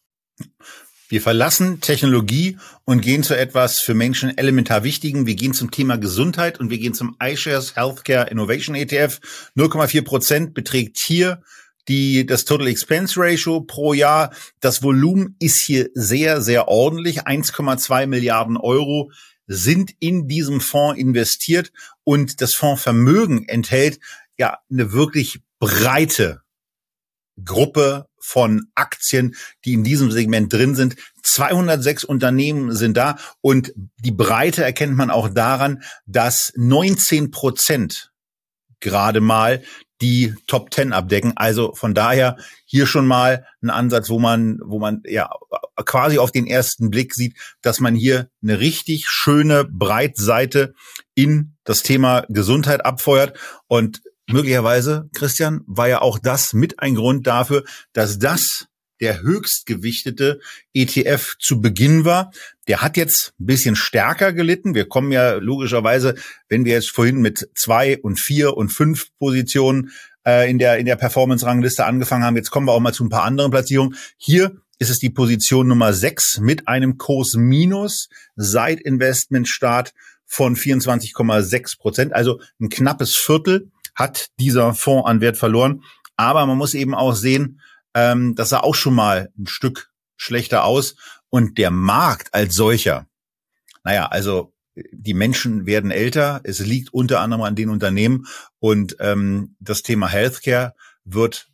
Wir verlassen Technologie und gehen zu etwas für Menschen elementar Wichtigen. Wir gehen zum Thema Gesundheit und wir gehen zum iShares Healthcare Innovation ETF. 0,4 Prozent beträgt hier Die, das Total Expense Ratio pro Jahr, das Volumen ist hier sehr, sehr ordentlich. 1,2 Milliarden Euro sind in diesem Fonds investiert und das Fondsvermögen enthält ja eine wirklich breite Gruppe von Aktien, die in diesem Segment drin sind. 206 Unternehmen sind da und die Breite erkennt man auch daran, dass 19 Prozent gerade mal die Top 10 abdecken. Also von daher hier schon mal ein Ansatz, wo man, wo man ja quasi auf den ersten Blick sieht, dass man hier eine richtig schöne Breitseite in das Thema Gesundheit abfeuert und möglicherweise, Christian, war ja auch das mit ein Grund dafür, dass das der höchstgewichtete ETF zu Beginn war. Der hat jetzt ein bisschen stärker gelitten. Wir kommen ja logischerweise, wenn wir jetzt vorhin mit zwei und vier und fünf Positionen äh, in der, in der Performance-Rangliste angefangen haben, jetzt kommen wir auch mal zu ein paar anderen Platzierungen. Hier ist es die Position Nummer sechs mit einem Kurs minus seit Investmentstart von 24,6 Prozent, also ein knappes Viertel hat dieser Fonds an Wert verloren. Aber man muss eben auch sehen, ähm, das sah auch schon mal ein Stück schlechter aus. Und der Markt als solcher, naja, also die Menschen werden älter, es liegt unter anderem an den Unternehmen und ähm, das Thema Healthcare wird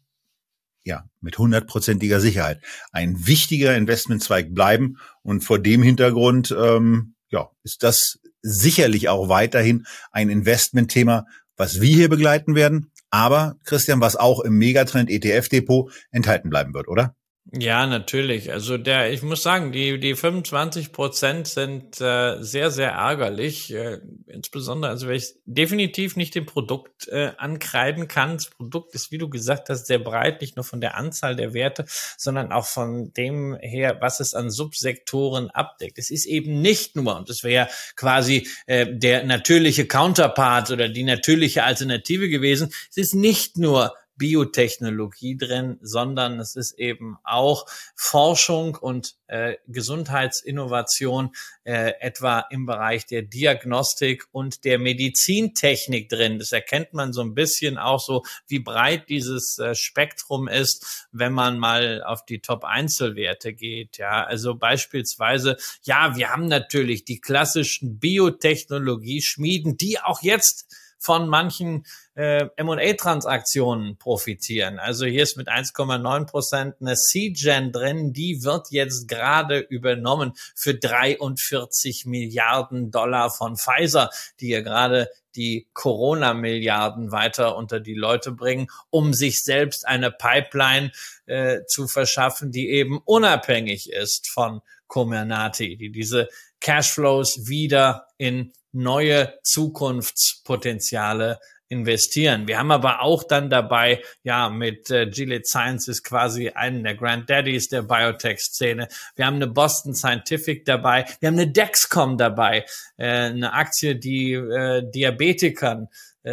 ja mit hundertprozentiger Sicherheit ein wichtiger Investmentzweig bleiben und vor dem Hintergrund ähm, ja ist das sicherlich auch weiterhin ein Investmentthema, was wir hier begleiten werden, aber Christian, was auch im Megatrend ETF Depot enthalten bleiben wird, oder? Ja, natürlich. Also der, ich muss sagen, die die 25 Prozent sind äh, sehr sehr ärgerlich. Äh, insbesondere, also weil ich definitiv nicht dem Produkt äh, ankreiden kann. Das Produkt ist, wie du gesagt hast, sehr breit, nicht nur von der Anzahl der Werte, sondern auch von dem her, was es an Subsektoren abdeckt. Es ist eben nicht nur, und das wäre quasi äh, der natürliche Counterpart oder die natürliche Alternative gewesen. Es ist nicht nur Biotechnologie drin, sondern es ist eben auch Forschung und äh, Gesundheitsinnovation, äh, etwa im Bereich der Diagnostik und der Medizintechnik drin. Das erkennt man so ein bisschen auch so, wie breit dieses äh, Spektrum ist, wenn man mal auf die Top-Einzelwerte geht. Ja, also beispielsweise, ja, wir haben natürlich die klassischen Biotechnologie-Schmieden, die auch jetzt von manchen äh, M&A-Transaktionen profitieren. Also hier ist mit 1,9 Prozent eine C-Gen drin, die wird jetzt gerade übernommen für 43 Milliarden Dollar von Pfizer, die ja gerade die Corona-Milliarden weiter unter die Leute bringen, um sich selbst eine Pipeline äh, zu verschaffen, die eben unabhängig ist von Comirnaty, die diese Cashflows wieder in neue Zukunftspotenziale investieren. Wir haben aber auch dann dabei, ja, mit äh, Gilead Sciences quasi einen der Granddaddies der Biotech-Szene. Wir haben eine Boston Scientific dabei. Wir haben eine Dexcom dabei, äh, eine Aktie, die äh, Diabetikern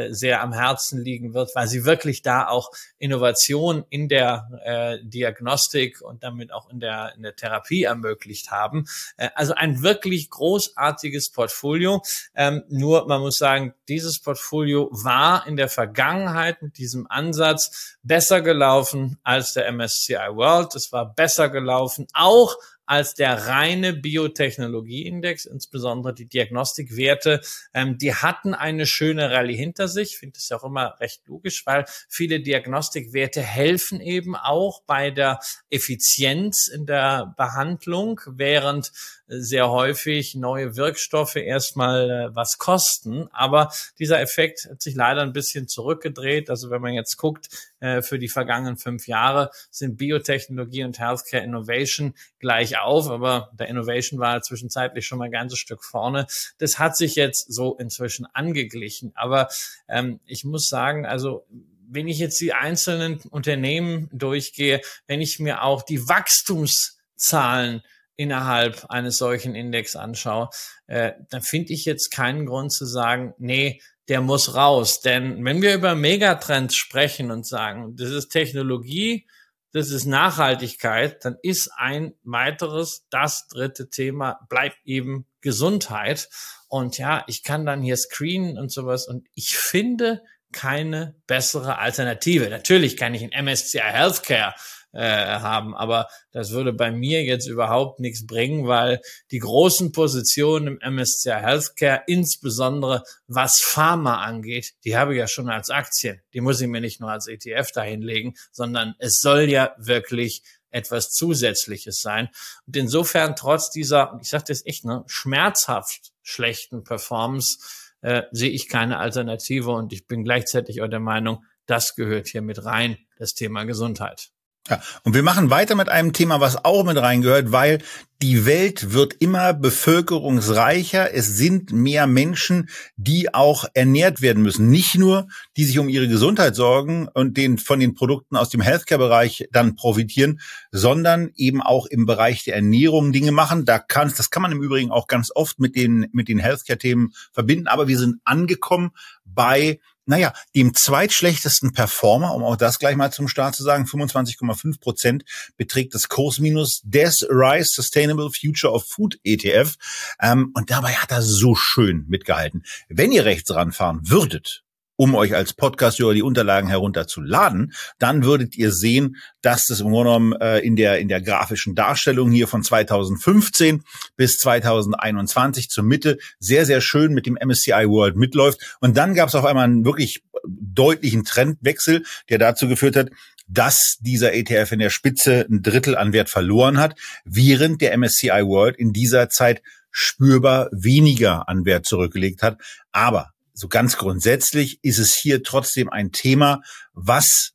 sehr am Herzen liegen wird, weil sie wirklich da auch Innovation in der äh, Diagnostik und damit auch in der, in der Therapie ermöglicht haben. Äh, also ein wirklich großartiges Portfolio. Ähm, nur man muss sagen, dieses Portfolio war in der Vergangenheit mit diesem Ansatz besser gelaufen als der MSCI World. Es war besser gelaufen, auch als der reine Biotechnologieindex, insbesondere die Diagnostikwerte. Ähm, die hatten eine schöne Rallye hinter sich. Ich finde ja auch immer recht logisch, weil viele Diagnostikwerte helfen eben auch bei der Effizienz in der Behandlung, während sehr häufig neue Wirkstoffe erstmal äh, was kosten. Aber dieser Effekt hat sich leider ein bisschen zurückgedreht. Also wenn man jetzt guckt, äh, für die vergangenen fünf Jahre sind Biotechnologie und Healthcare Innovation gleich auf, aber der Innovation war zwischenzeitlich schon mal ein ganzes Stück vorne. Das hat sich jetzt so inzwischen angeglichen. Aber ähm, ich muss sagen, also wenn ich jetzt die einzelnen Unternehmen durchgehe, wenn ich mir auch die Wachstumszahlen innerhalb eines solchen Index anschaue, äh, dann finde ich jetzt keinen Grund zu sagen, nee, der muss raus. Denn wenn wir über Megatrends sprechen und sagen, das ist Technologie, das ist Nachhaltigkeit, dann ist ein weiteres, das dritte Thema, bleibt eben Gesundheit. Und ja, ich kann dann hier screenen und sowas. Und ich finde keine bessere Alternative. Natürlich kann ich ein MSCI Healthcare äh, haben, aber das würde bei mir jetzt überhaupt nichts bringen, weil die großen Positionen im MSCI Healthcare, insbesondere was Pharma angeht, die habe ich ja schon als Aktien. Die muss ich mir nicht nur als ETF dahinlegen, sondern es soll ja wirklich etwas Zusätzliches sein. Und insofern trotz dieser, ich sage das echt, ne, schmerzhaft schlechten Performance äh, sehe ich keine Alternative und ich bin gleichzeitig auch der Meinung, das gehört hier mit rein, das Thema Gesundheit. Ja, und wir machen weiter mit einem Thema, was auch mit reingehört, weil die Welt wird immer bevölkerungsreicher. Es sind mehr Menschen, die auch ernährt werden müssen. Nicht nur, die sich um ihre Gesundheit sorgen und den, von den Produkten aus dem Healthcare-Bereich dann profitieren, sondern eben auch im Bereich der Ernährung Dinge machen. Da kann, das kann man im Übrigen auch ganz oft mit den, mit den Healthcare-Themen verbinden. Aber wir sind angekommen bei naja, dem zweitschlechtesten Performer, um auch das gleich mal zum Start zu sagen, 25,5 Prozent beträgt das Kursminus des Rise Sustainable Future of Food ETF. Ähm, und dabei hat er so schön mitgehalten. Wenn ihr rechts ranfahren würdet, um euch als Podcast-Hörer die Unterlagen herunterzuladen, dann würdet ihr sehen, dass das im Grunde genommen äh, in der in der grafischen Darstellung hier von 2015 bis 2021 zur Mitte sehr sehr schön mit dem MSCI World mitläuft und dann gab es auf einmal einen wirklich deutlichen Trendwechsel, der dazu geführt hat, dass dieser ETF in der Spitze ein Drittel an Wert verloren hat, während der MSCI World in dieser Zeit spürbar weniger an Wert zurückgelegt hat. Aber so ganz grundsätzlich ist es hier trotzdem ein Thema, was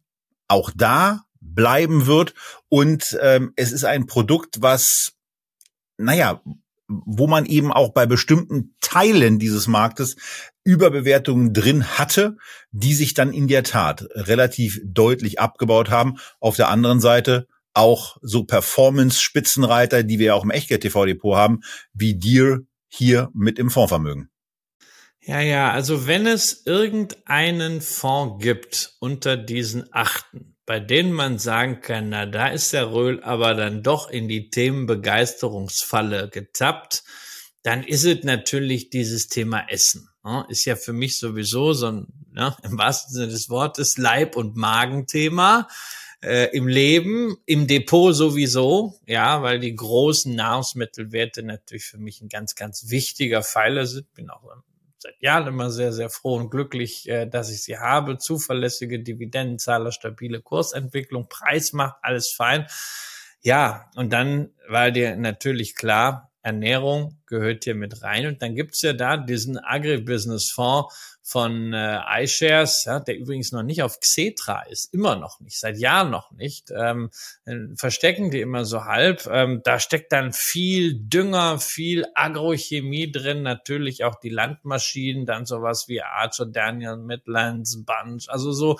auch da bleiben wird. Und ähm, es ist ein Produkt, was, naja, wo man eben auch bei bestimmten Teilen dieses Marktes Überbewertungen drin hatte, die sich dann in der Tat relativ deutlich abgebaut haben. Auf der anderen Seite auch so Performance-Spitzenreiter, die wir auch im Echtgeld-TV-Depot haben, wie Deer hier mit im Fondsvermögen. Ja, ja, also wenn es irgendeinen Fonds gibt unter diesen achten, bei denen man sagen kann, na, da ist der Röhl aber dann doch in die Themenbegeisterungsfalle getappt, dann ist es natürlich dieses Thema Essen. Ne? Ist ja für mich sowieso so ein, ne, im wahrsten Sinne des Wortes, Leib- und Magenthema. Äh, im Leben, im Depot sowieso, ja, weil die großen Nahrungsmittelwerte natürlich für mich ein ganz, ganz wichtiger Pfeiler sind. Bin auch seit Jahren immer sehr, sehr froh und glücklich, äh, dass ich sie habe. Zuverlässige Dividendenzahler, stabile Kursentwicklung, Preis macht alles fein. Ja, und dann war dir natürlich klar, Ernährung gehört hier mit rein. Und dann gibt's ja da diesen Agribusiness-Fonds von äh, iShares, ja, der übrigens noch nicht auf Xetra ist, immer noch nicht, seit Jahren noch nicht, ähm, verstecken die immer so halb. Ähm, da steckt dann viel Dünger, viel Agrochemie drin, natürlich auch die Landmaschinen, dann sowas wie Archer Daniel Midlands, Bunch, also so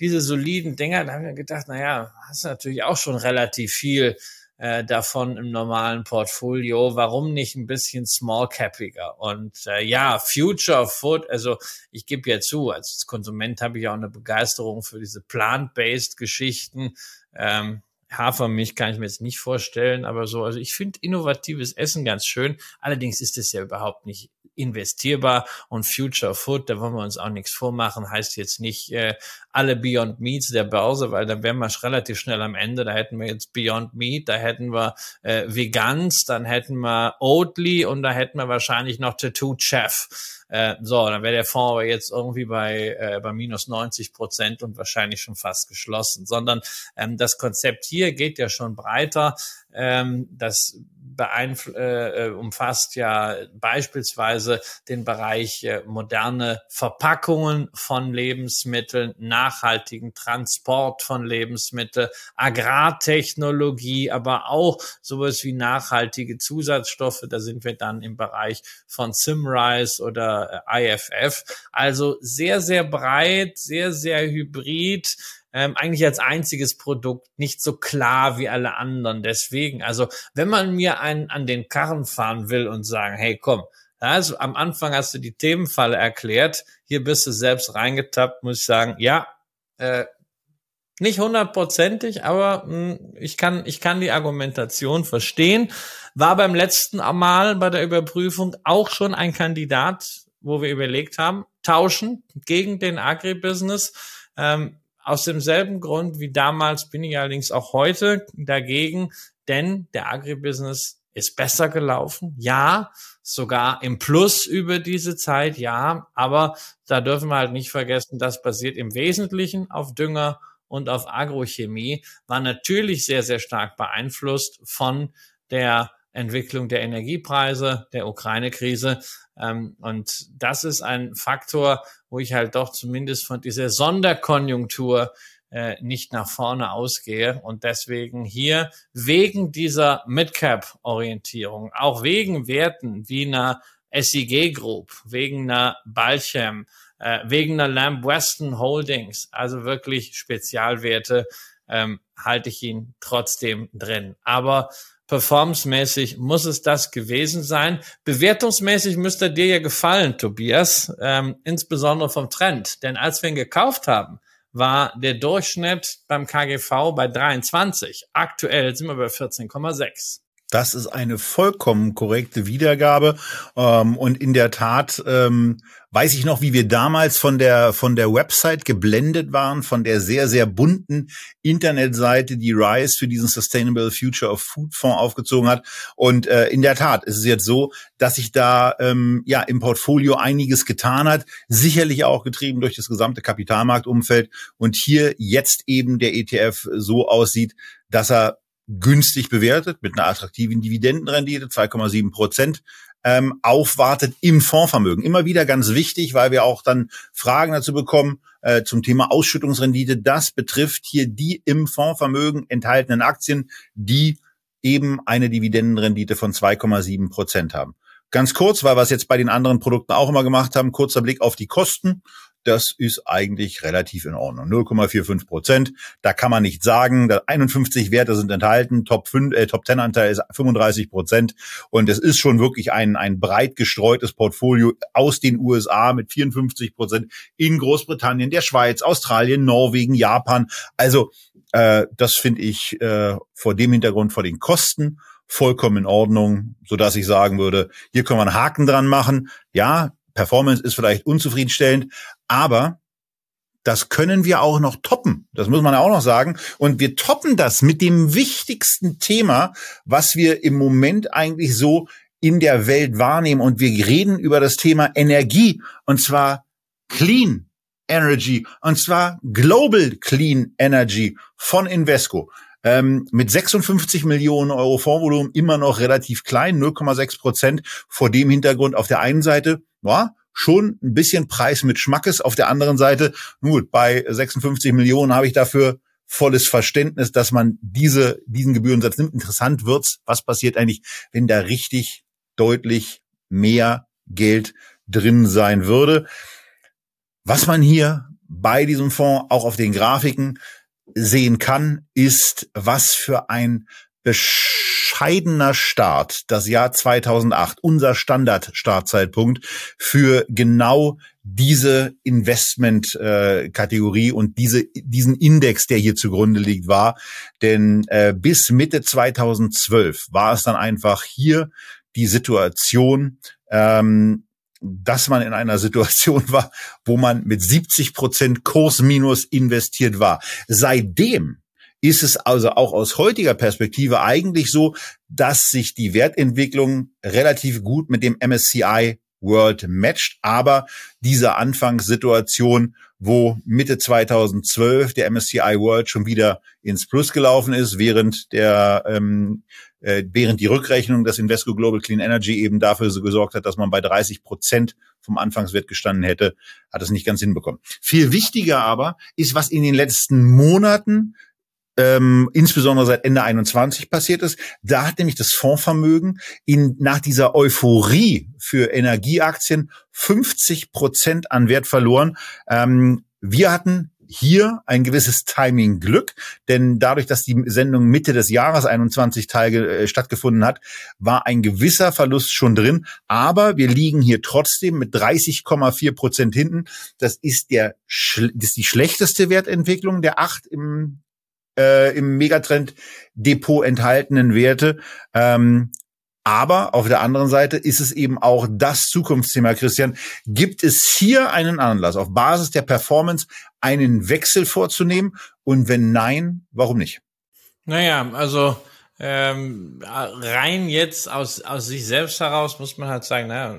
diese soliden Dinger, da haben wir gedacht, naja, hast natürlich auch schon relativ viel äh, davon im normalen Portfolio. Warum nicht ein bisschen small capiger? Und äh, ja, Future Food, also ich gebe ja zu, als Konsument habe ich auch eine Begeisterung für diese plant-based Geschichten. Ähm, Hafermilch kann ich mir jetzt nicht vorstellen, aber so, also ich finde innovatives Essen ganz schön. Allerdings ist es ja überhaupt nicht investierbar und Future Food, da wollen wir uns auch nichts vormachen, heißt jetzt nicht äh, alle Beyond Meats der Börse, weil dann wären wir relativ schnell am Ende. Da hätten wir jetzt Beyond Meat, da hätten wir äh, Vegans, dann hätten wir Oatly und da hätten wir wahrscheinlich noch Tattoo Chef. Äh, so, dann wäre der Fonds aber jetzt irgendwie bei, äh, bei minus 90 Prozent und wahrscheinlich schon fast geschlossen. Sondern ähm, das Konzept hier geht ja schon breiter. Ähm, das beeinfl äh, äh, umfasst ja beispielsweise den Bereich äh, moderne Verpackungen von Lebensmitteln, nachhaltigen Transport von Lebensmitteln, Agrartechnologie, aber auch sowas wie nachhaltige Zusatzstoffe. Da sind wir dann im Bereich von Simrise oder äh, IFF. Also sehr, sehr breit, sehr, sehr hybrid ähm, eigentlich als einziges Produkt nicht so klar wie alle anderen. Deswegen, also wenn man mir einen an den Karren fahren will und sagen, hey, komm, also am Anfang hast du die Themenfalle erklärt, hier bist du selbst reingetappt, muss ich sagen, ja, äh, nicht hundertprozentig, aber mh, hm, ich kann, ich kann die Argumentation verstehen. War beim letzten Mal bei der Überprüfung auch schon ein Kandidat, wo wir überlegt haben, tauschen gegen den Agribusiness. Ähm, aus demselben Grund wie damals bin ich allerdings auch heute dagegen, denn der Agribusiness ist besser gelaufen. Ja, sogar im Plus über diese Zeit. Ja, aber da dürfen wir halt nicht vergessen, das basiert im Wesentlichen auf Dünger und auf Agrochemie, war natürlich sehr, sehr stark beeinflusst von der Entwicklung der Energiepreise, der Ukraine-Krise. Ähm, und das ist ein Faktor, wo ich halt doch zumindest von dieser Sonderkonjunktur äh, nicht nach vorne ausgehe. Und deswegen hier wegen dieser Midcap-Orientierung, auch wegen Werten wie einer SEG Group, wegen einer Balchem, äh, wegen einer Lamb Weston Holdings, also wirklich Spezialwerte, ähm, halte ich ihn trotzdem drin. Aber Performance-mäßig muss es das gewesen sein. Bewertungsmäßig müsste dir ja gefallen, Tobias, ähm, insbesondere vom Trend. Denn als wir ihn gekauft haben, war der Durchschnitt beim KGV bei 23. Aktuell sind wir bei 14,6. Das ist eine vollkommen korrekte Wiedergabe. Ähm, und in der Tat ähm, weiß ich noch, wie wir damals von der, von der Website geblendet waren, von der sehr, sehr bunten Internetseite, die RISE für diesen Sustainable Future of Food Fonds aufgezogen hat. Und äh, in der Tat ist es jetzt so, dass sich da ähm, ja im Portfolio einiges getan hat, sicherlich auch getrieben durch das gesamte Kapitalmarktumfeld. Und hier jetzt eben der ETF so aussieht, dass er günstig bewertet mit einer attraktiven Dividendenrendite, 2,7 Prozent, ähm, aufwartet im Fondsvermögen. Immer wieder ganz wichtig, weil wir auch dann Fragen dazu bekommen äh, zum Thema Ausschüttungsrendite. Das betrifft hier die im Fondsvermögen enthaltenen Aktien, die eben eine Dividendenrendite von 2,7 Prozent haben. Ganz kurz, weil wir es jetzt bei den anderen Produkten auch immer gemacht haben, kurzer Blick auf die Kosten das ist eigentlich relativ in Ordnung. 0,45 Prozent. Da kann man nicht sagen, 51 Werte sind enthalten, Top 5, äh, Top 10 Anteil ist 35 Prozent. Und es ist schon wirklich ein, ein breit gestreutes Portfolio aus den USA mit 54 Prozent in Großbritannien, der Schweiz, Australien, Norwegen, Japan. Also, äh, das finde ich äh, vor dem Hintergrund, vor den Kosten vollkommen in Ordnung, so dass ich sagen würde, hier können wir einen Haken dran machen. Ja, Performance ist vielleicht unzufriedenstellend, aber das können wir auch noch toppen. Das muss man auch noch sagen. Und wir toppen das mit dem wichtigsten Thema, was wir im Moment eigentlich so in der Welt wahrnehmen. Und wir reden über das Thema Energie und zwar Clean Energy und zwar Global Clean Energy von Invesco. Ähm, mit 56 Millionen Euro Fondsvolumen immer noch relativ klein, 0,6 Prozent. Vor dem Hintergrund auf der einen Seite, ja, schon ein bisschen Preis mit Schmackes. Auf der anderen Seite, gut, bei 56 Millionen habe ich dafür volles Verständnis, dass man diese, diesen Gebührensatz nimmt. Interessant wird's, was passiert eigentlich, wenn da richtig deutlich mehr Geld drin sein würde. Was man hier bei diesem Fonds auch auf den Grafiken sehen kann, ist, was für ein bescheidener Start, das Jahr 2008, unser Standard-Startzeitpunkt für genau diese Investment-Kategorie und diese, diesen Index, der hier zugrunde liegt, war. Denn äh, bis Mitte 2012 war es dann einfach hier die Situation, ähm, dass man in einer Situation war, wo man mit 70 Prozent Kursminus investiert war. Seitdem ist es also auch aus heutiger Perspektive eigentlich so, dass sich die Wertentwicklung relativ gut mit dem MSCI World matcht. Aber diese Anfangssituation, wo Mitte 2012 der MSCI World schon wieder ins Plus gelaufen ist, während der ähm, äh, während die Rückrechnung des Invesco Global Clean Energy eben dafür so gesorgt hat, dass man bei 30 Prozent vom Anfangswert gestanden hätte, hat es nicht ganz hinbekommen. Viel wichtiger aber ist, was in den letzten Monaten ähm, insbesondere seit Ende 21 passiert ist. Da hat nämlich das Fondsvermögen in, nach dieser Euphorie für Energieaktien 50 Prozent an Wert verloren. Ähm, wir hatten hier ein gewisses Timing Glück, denn dadurch, dass die Sendung Mitte des Jahres 21 Teil äh, stattgefunden hat, war ein gewisser Verlust schon drin. Aber wir liegen hier trotzdem mit 30,4 Prozent hinten. Das ist der, das ist die schlechteste Wertentwicklung der acht im äh, im Megatrend Depot enthaltenen Werte. Ähm, Aber auf der anderen Seite ist es eben auch das Zukunftsthema, Christian. Gibt es hier einen Anlass, auf Basis der Performance einen Wechsel vorzunehmen? Und wenn nein, warum nicht? Naja, also ähm, rein jetzt aus, aus sich selbst heraus muss man halt sagen, naja,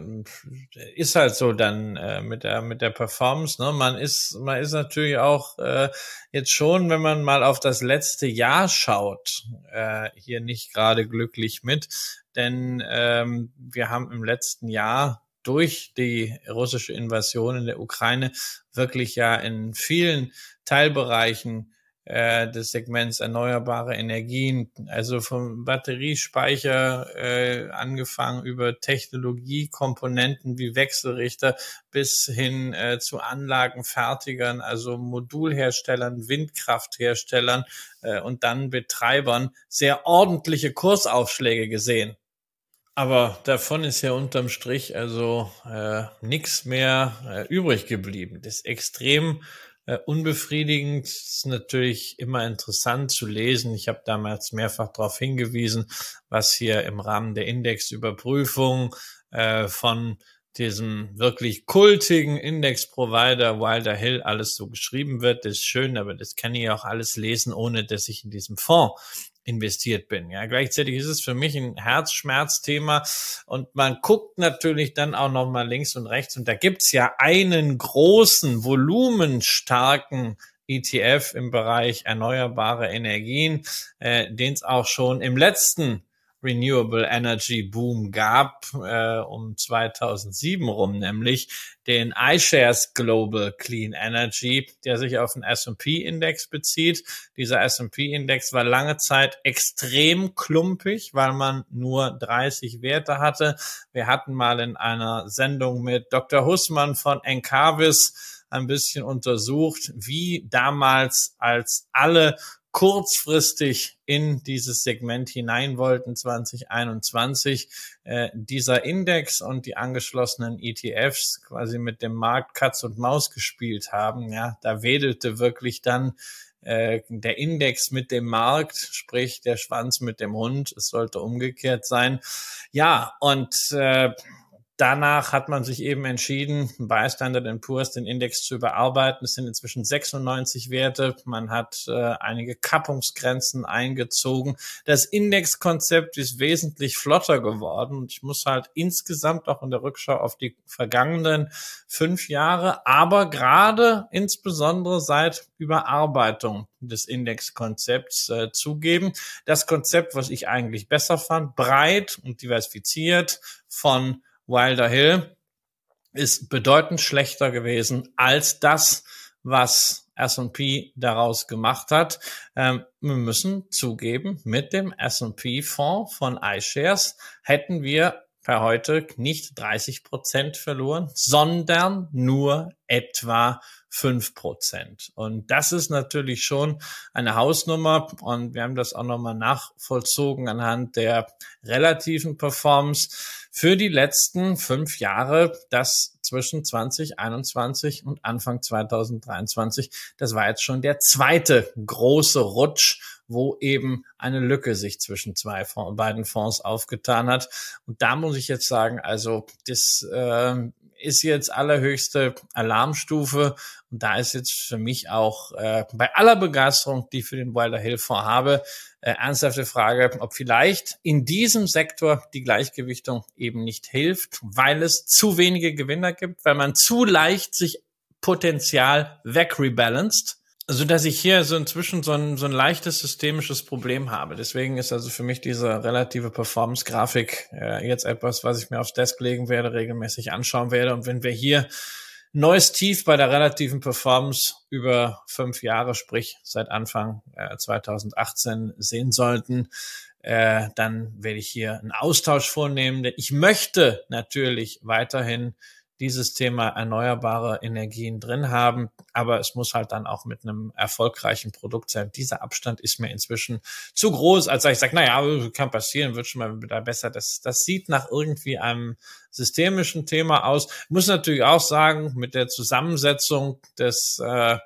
ist halt so dann äh, mit der mit der Performance. Ne? Man ist man ist natürlich auch äh, jetzt schon, wenn man mal auf das letzte Jahr schaut, äh, hier nicht gerade glücklich mit, denn ähm, wir haben im letzten Jahr durch die russische Invasion in der Ukraine wirklich ja in vielen Teilbereichen äh, des Segments erneuerbare Energien, also vom Batteriespeicher äh, angefangen über Technologiekomponenten wie Wechselrichter bis hin äh, zu Anlagenfertigern, also Modulherstellern, Windkraftherstellern äh, und dann Betreibern sehr ordentliche Kursaufschläge gesehen. Aber davon ist ja unterm Strich also äh, nichts mehr äh, übrig geblieben. Das extrem äh, unbefriedigend. ist natürlich immer interessant zu lesen. Ich habe damals mehrfach darauf hingewiesen, was hier im Rahmen der Indexüberprüfung äh, von diesem wirklich kultigen Index-Provider Wilder Hill alles so geschrieben wird. Das ist schön, aber das kann ich auch alles lesen, ohne dass ich in diesem Fonds investiert bin. Ja, gleichzeitig ist es für mich ein Herzschmerzthema und man guckt natürlich dann auch noch mal links und rechts und da gibt's ja einen großen, volumenstarken ETF im Bereich erneuerbare Energien, äh, den es auch schon im letzten Renewable Energy Boom gab, äh, um 2007 rum, nämlich den iShares Global Clean Energy, der sich auf den S&P-Index bezieht. Dieser S&P-Index war lange Zeit extrem klumpig, weil man nur 30 Werte hatte. Wir hatten mal in einer Sendung mit Dr. Hussmann von Encarvis ein bisschen untersucht, wie damals, als alle kurzfristig in dieses Segment hinein wollten 2021. Äh, dieser Index und die angeschlossenen ETFs quasi mit dem Markt Katz und Maus gespielt haben. Ja, da wedelte wirklich dann äh, der Index mit dem Markt, sprich der Schwanz mit dem Hund. Es sollte umgekehrt sein. Ja, und äh, Danach hat man sich eben entschieden, bei Standard Poor's den Index zu überarbeiten. Es sind inzwischen 96 Werte. Man hat äh, einige Kappungsgrenzen eingezogen. Das Indexkonzept ist wesentlich flotter geworden. Ich muss halt insgesamt auch in der Rückschau auf die vergangenen fünf Jahre, aber gerade insbesondere seit Überarbeitung des Indexkonzepts äh, zugeben. Das Konzept, was ich eigentlich besser fand, breit und diversifiziert von Wilder Hill ist bedeutend schlechter gewesen als das, was S&P daraus gemacht hat. Ähm, wir müssen zugeben, mit dem S&P-Fonds von iShares hätten wir per heute nicht 30 Prozent verloren, sondern nur etwa fünf Prozent. Und das ist natürlich schon eine Hausnummer. Und wir haben das auch nochmal nachvollzogen anhand der relativen Performance für die letzten fünf Jahre, das zwischen 2021 und Anfang 2023. Das war jetzt schon der zweite große Rutsch, wo eben eine Lücke sich zwischen zwei Fonds, beiden Fonds aufgetan hat. Und da muss ich jetzt sagen, also das äh, ist jetzt allerhöchste Alarmstufe. Und da ist jetzt für mich auch äh, bei aller Begeisterung, die ich für den Wilder Hill Fonds habe, äh, ernsthafte Frage, ob vielleicht in diesem Sektor die Gleichgewichtung eben nicht hilft, weil es zu wenige Gewinner gibt, weil man zu leicht sich Potenzial wegrebalanced also dass ich hier so inzwischen so ein, so ein leichtes systemisches Problem habe. Deswegen ist also für mich diese relative Performance-Grafik äh, jetzt etwas, was ich mir aufs Desk legen werde, regelmäßig anschauen werde. Und wenn wir hier neues Tief bei der relativen Performance über fünf Jahre, sprich seit Anfang äh, 2018 sehen sollten, äh, dann werde ich hier einen Austausch vornehmen. Denn ich möchte natürlich weiterhin dieses Thema erneuerbare Energien drin haben, aber es muss halt dann auch mit einem erfolgreichen Produkt sein. Dieser Abstand ist mir inzwischen zu groß, als ich sage, naja, kann passieren, wird schon mal wieder besser. Das, das sieht nach irgendwie einem systemischen Thema aus. Muss natürlich auch sagen, mit der Zusammensetzung des äh,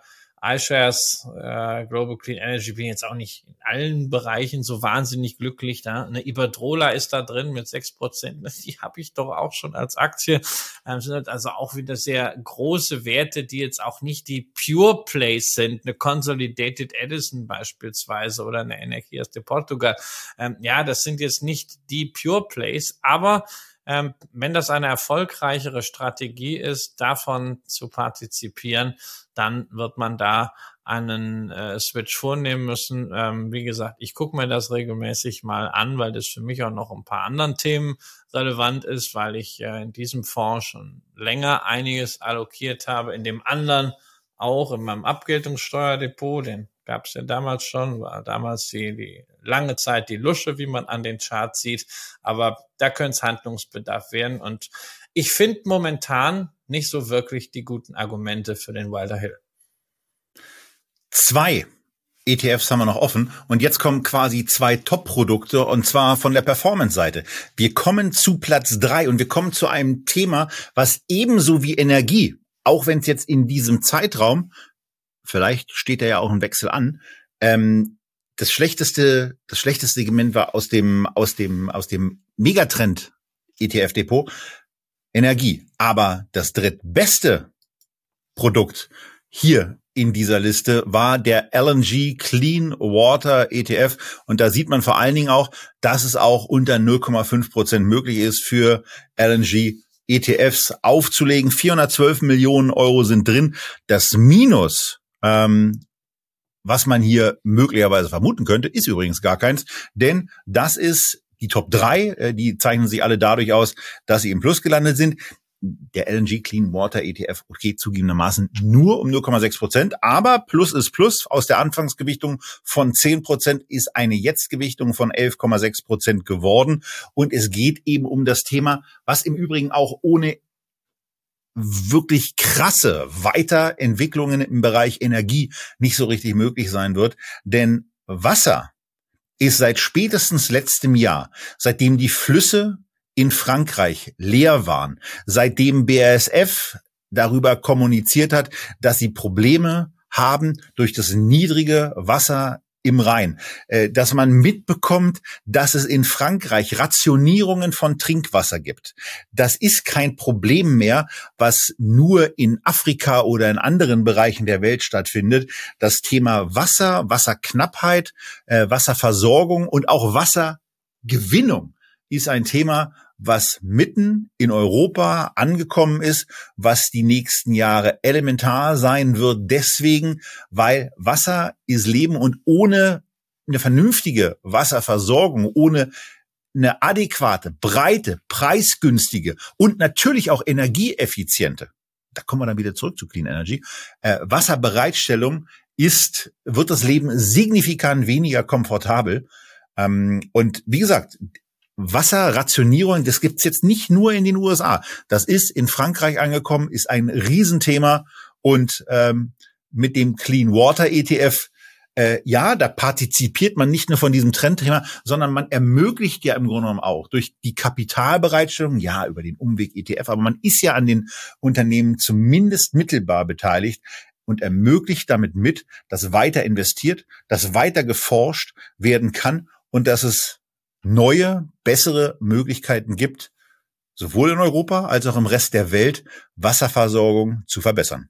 iShares, äh, Global Clean Energy, bin jetzt auch nicht in allen Bereichen so wahnsinnig glücklich da. Eine Iberdrola ist da drin mit sechs Prozent. Die habe ich doch auch schon als Aktie. Ähm, sind halt also auch wieder sehr große Werte, die jetzt auch nicht die Pure Plays sind. Eine Consolidated Edison beispielsweise oder eine Energias de Portugal. Ähm, ja, das sind jetzt nicht die Pure Plays, aber ähm, wenn das eine erfolgreichere Strategie ist, davon zu partizipieren, dann wird man da einen äh, Switch vornehmen müssen. Ähm, wie gesagt, ich gucke mir das regelmäßig mal an, weil das für mich auch noch ein paar anderen Themen relevant ist, weil ich äh, in diesem Fonds schon länger einiges allokiert habe, in dem anderen auch in meinem Abgeltungssteuerdepot, den gab es ja damals schon, war damals die, die lange Zeit die Lusche, wie man an den Charts sieht. Aber da könnte es Handlungsbedarf werden. Und ich finde momentan nicht so wirklich die guten Argumente für den Wilder Hill. Zwei ETFs haben wir noch offen und jetzt kommen quasi zwei Top-Produkte und zwar von der Performance-Seite. Wir kommen zu Platz drei und wir kommen zu einem Thema, was ebenso wie Energie, auch wenn es jetzt in diesem Zeitraum vielleicht steht da ja auch ein Wechsel an. Ähm, das schlechteste, das schlechteste Segment war aus dem, aus dem, aus dem Megatrend ETF Depot Energie. Aber das drittbeste Produkt hier in dieser Liste war der LNG Clean Water ETF. Und da sieht man vor allen Dingen auch, dass es auch unter 0,5 Prozent möglich ist für LNG ETFs aufzulegen. 412 Millionen Euro sind drin. Das Minus ähm, was man hier möglicherweise vermuten könnte, ist übrigens gar keins, denn das ist die Top 3, äh, die zeichnen sich alle dadurch aus, dass sie im Plus gelandet sind. Der LNG Clean Water ETF geht zugegebenermaßen nur um 0,6 Prozent, aber Plus ist Plus. Aus der Anfangsgewichtung von 10 Prozent ist eine Jetztgewichtung von 11,6 Prozent geworden. Und es geht eben um das Thema, was im Übrigen auch ohne wirklich krasse Weiterentwicklungen im Bereich Energie nicht so richtig möglich sein wird. Denn Wasser ist seit spätestens letztem Jahr, seitdem die Flüsse in Frankreich leer waren, seitdem BASF darüber kommuniziert hat, dass sie Probleme haben durch das niedrige Wasser im Rhein, äh, dass man mitbekommt, dass es in Frankreich Rationierungen von Trinkwasser gibt. Das ist kein Problem mehr, was nur in Afrika oder in anderen Bereichen der Welt stattfindet. Das Thema Wasser, Wasserknappheit, äh, Wasserversorgung und auch Wassergewinnung ist ein Thema, was mitten in Europa angekommen ist, was die nächsten Jahre elementar sein wird. Deswegen, weil Wasser ist Leben und ohne eine vernünftige Wasserversorgung, ohne eine adäquate, breite, preisgünstige und natürlich auch energieeffiziente, da kommen wir dann wieder zurück zu Clean Energy, äh, Wasserbereitstellung ist, wird das Leben signifikant weniger komfortabel. Ähm, und wie gesagt, Wasserrationierung, das gibt's jetzt nicht nur in den USA. Das ist in Frankreich angekommen, ist ein Riesenthema und ähm, mit dem Clean Water ETF äh, ja, da partizipiert man nicht nur von diesem Trendthema, sondern man ermöglicht ja im Grunde genommen auch durch die Kapitalbereitstellung, ja, über den Umweg ETF, aber man ist ja an den Unternehmen zumindest mittelbar beteiligt und ermöglicht damit mit, dass weiter investiert, dass weiter geforscht werden kann und dass es neue, bessere Möglichkeiten gibt, sowohl in Europa als auch im Rest der Welt Wasserversorgung zu verbessern.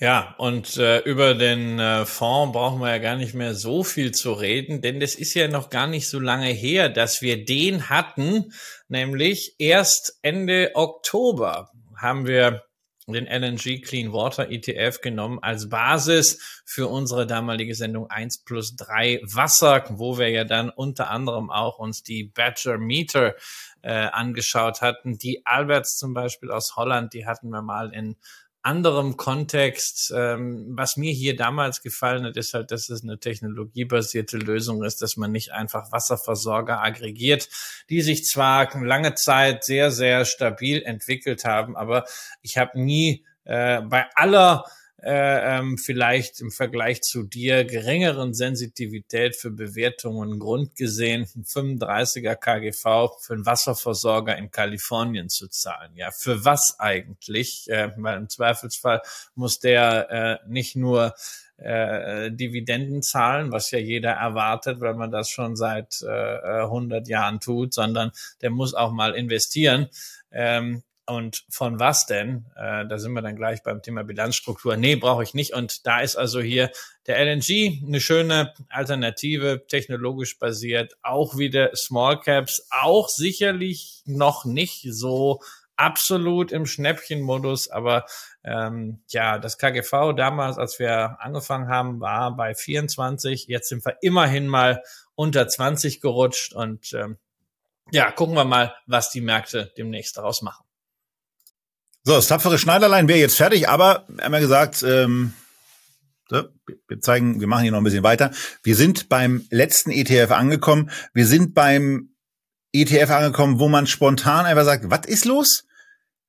Ja, und äh, über den äh, Fonds brauchen wir ja gar nicht mehr so viel zu reden, denn das ist ja noch gar nicht so lange her, dass wir den hatten, nämlich erst Ende Oktober haben wir den LNG Clean Water ETF genommen als Basis für unsere damalige Sendung 1 plus 3 Wasser, wo wir ja dann unter anderem auch uns die Badger Meter äh, angeschaut hatten. Die Alberts zum Beispiel aus Holland, die hatten wir mal in anderem Kontext. Ähm, was mir hier damals gefallen hat, ist halt, dass es eine technologiebasierte Lösung ist, dass man nicht einfach Wasserversorger aggregiert, die sich zwar lange Zeit sehr, sehr stabil entwickelt haben, aber ich habe nie äh, bei aller äh, ähm, vielleicht im Vergleich zu dir geringeren Sensitivität für Bewertungen Grund gesehen, ein 35er KGV für einen Wasserversorger in Kalifornien zu zahlen. Ja, für was eigentlich? Äh, weil im Zweifelsfall muss der äh, nicht nur äh, Dividenden zahlen, was ja jeder erwartet, weil man das schon seit äh, 100 Jahren tut, sondern der muss auch mal investieren. Ähm, und von was denn? Äh, da sind wir dann gleich beim Thema Bilanzstruktur. Nee, brauche ich nicht. Und da ist also hier der LNG eine schöne Alternative, technologisch basiert, auch wieder Small Caps, auch sicherlich noch nicht so absolut im Schnäppchenmodus, aber ähm, ja, das KGV damals, als wir angefangen haben, war bei 24. Jetzt sind wir immerhin mal unter 20 gerutscht und ähm, ja, gucken wir mal, was die Märkte demnächst daraus machen. So, das tapfere Schneiderlein wäre jetzt fertig, aber wir haben ja gesagt, ähm, so, wir zeigen, wir machen hier noch ein bisschen weiter. Wir sind beim letzten ETF angekommen. Wir sind beim ETF angekommen, wo man spontan einfach sagt, was ist los?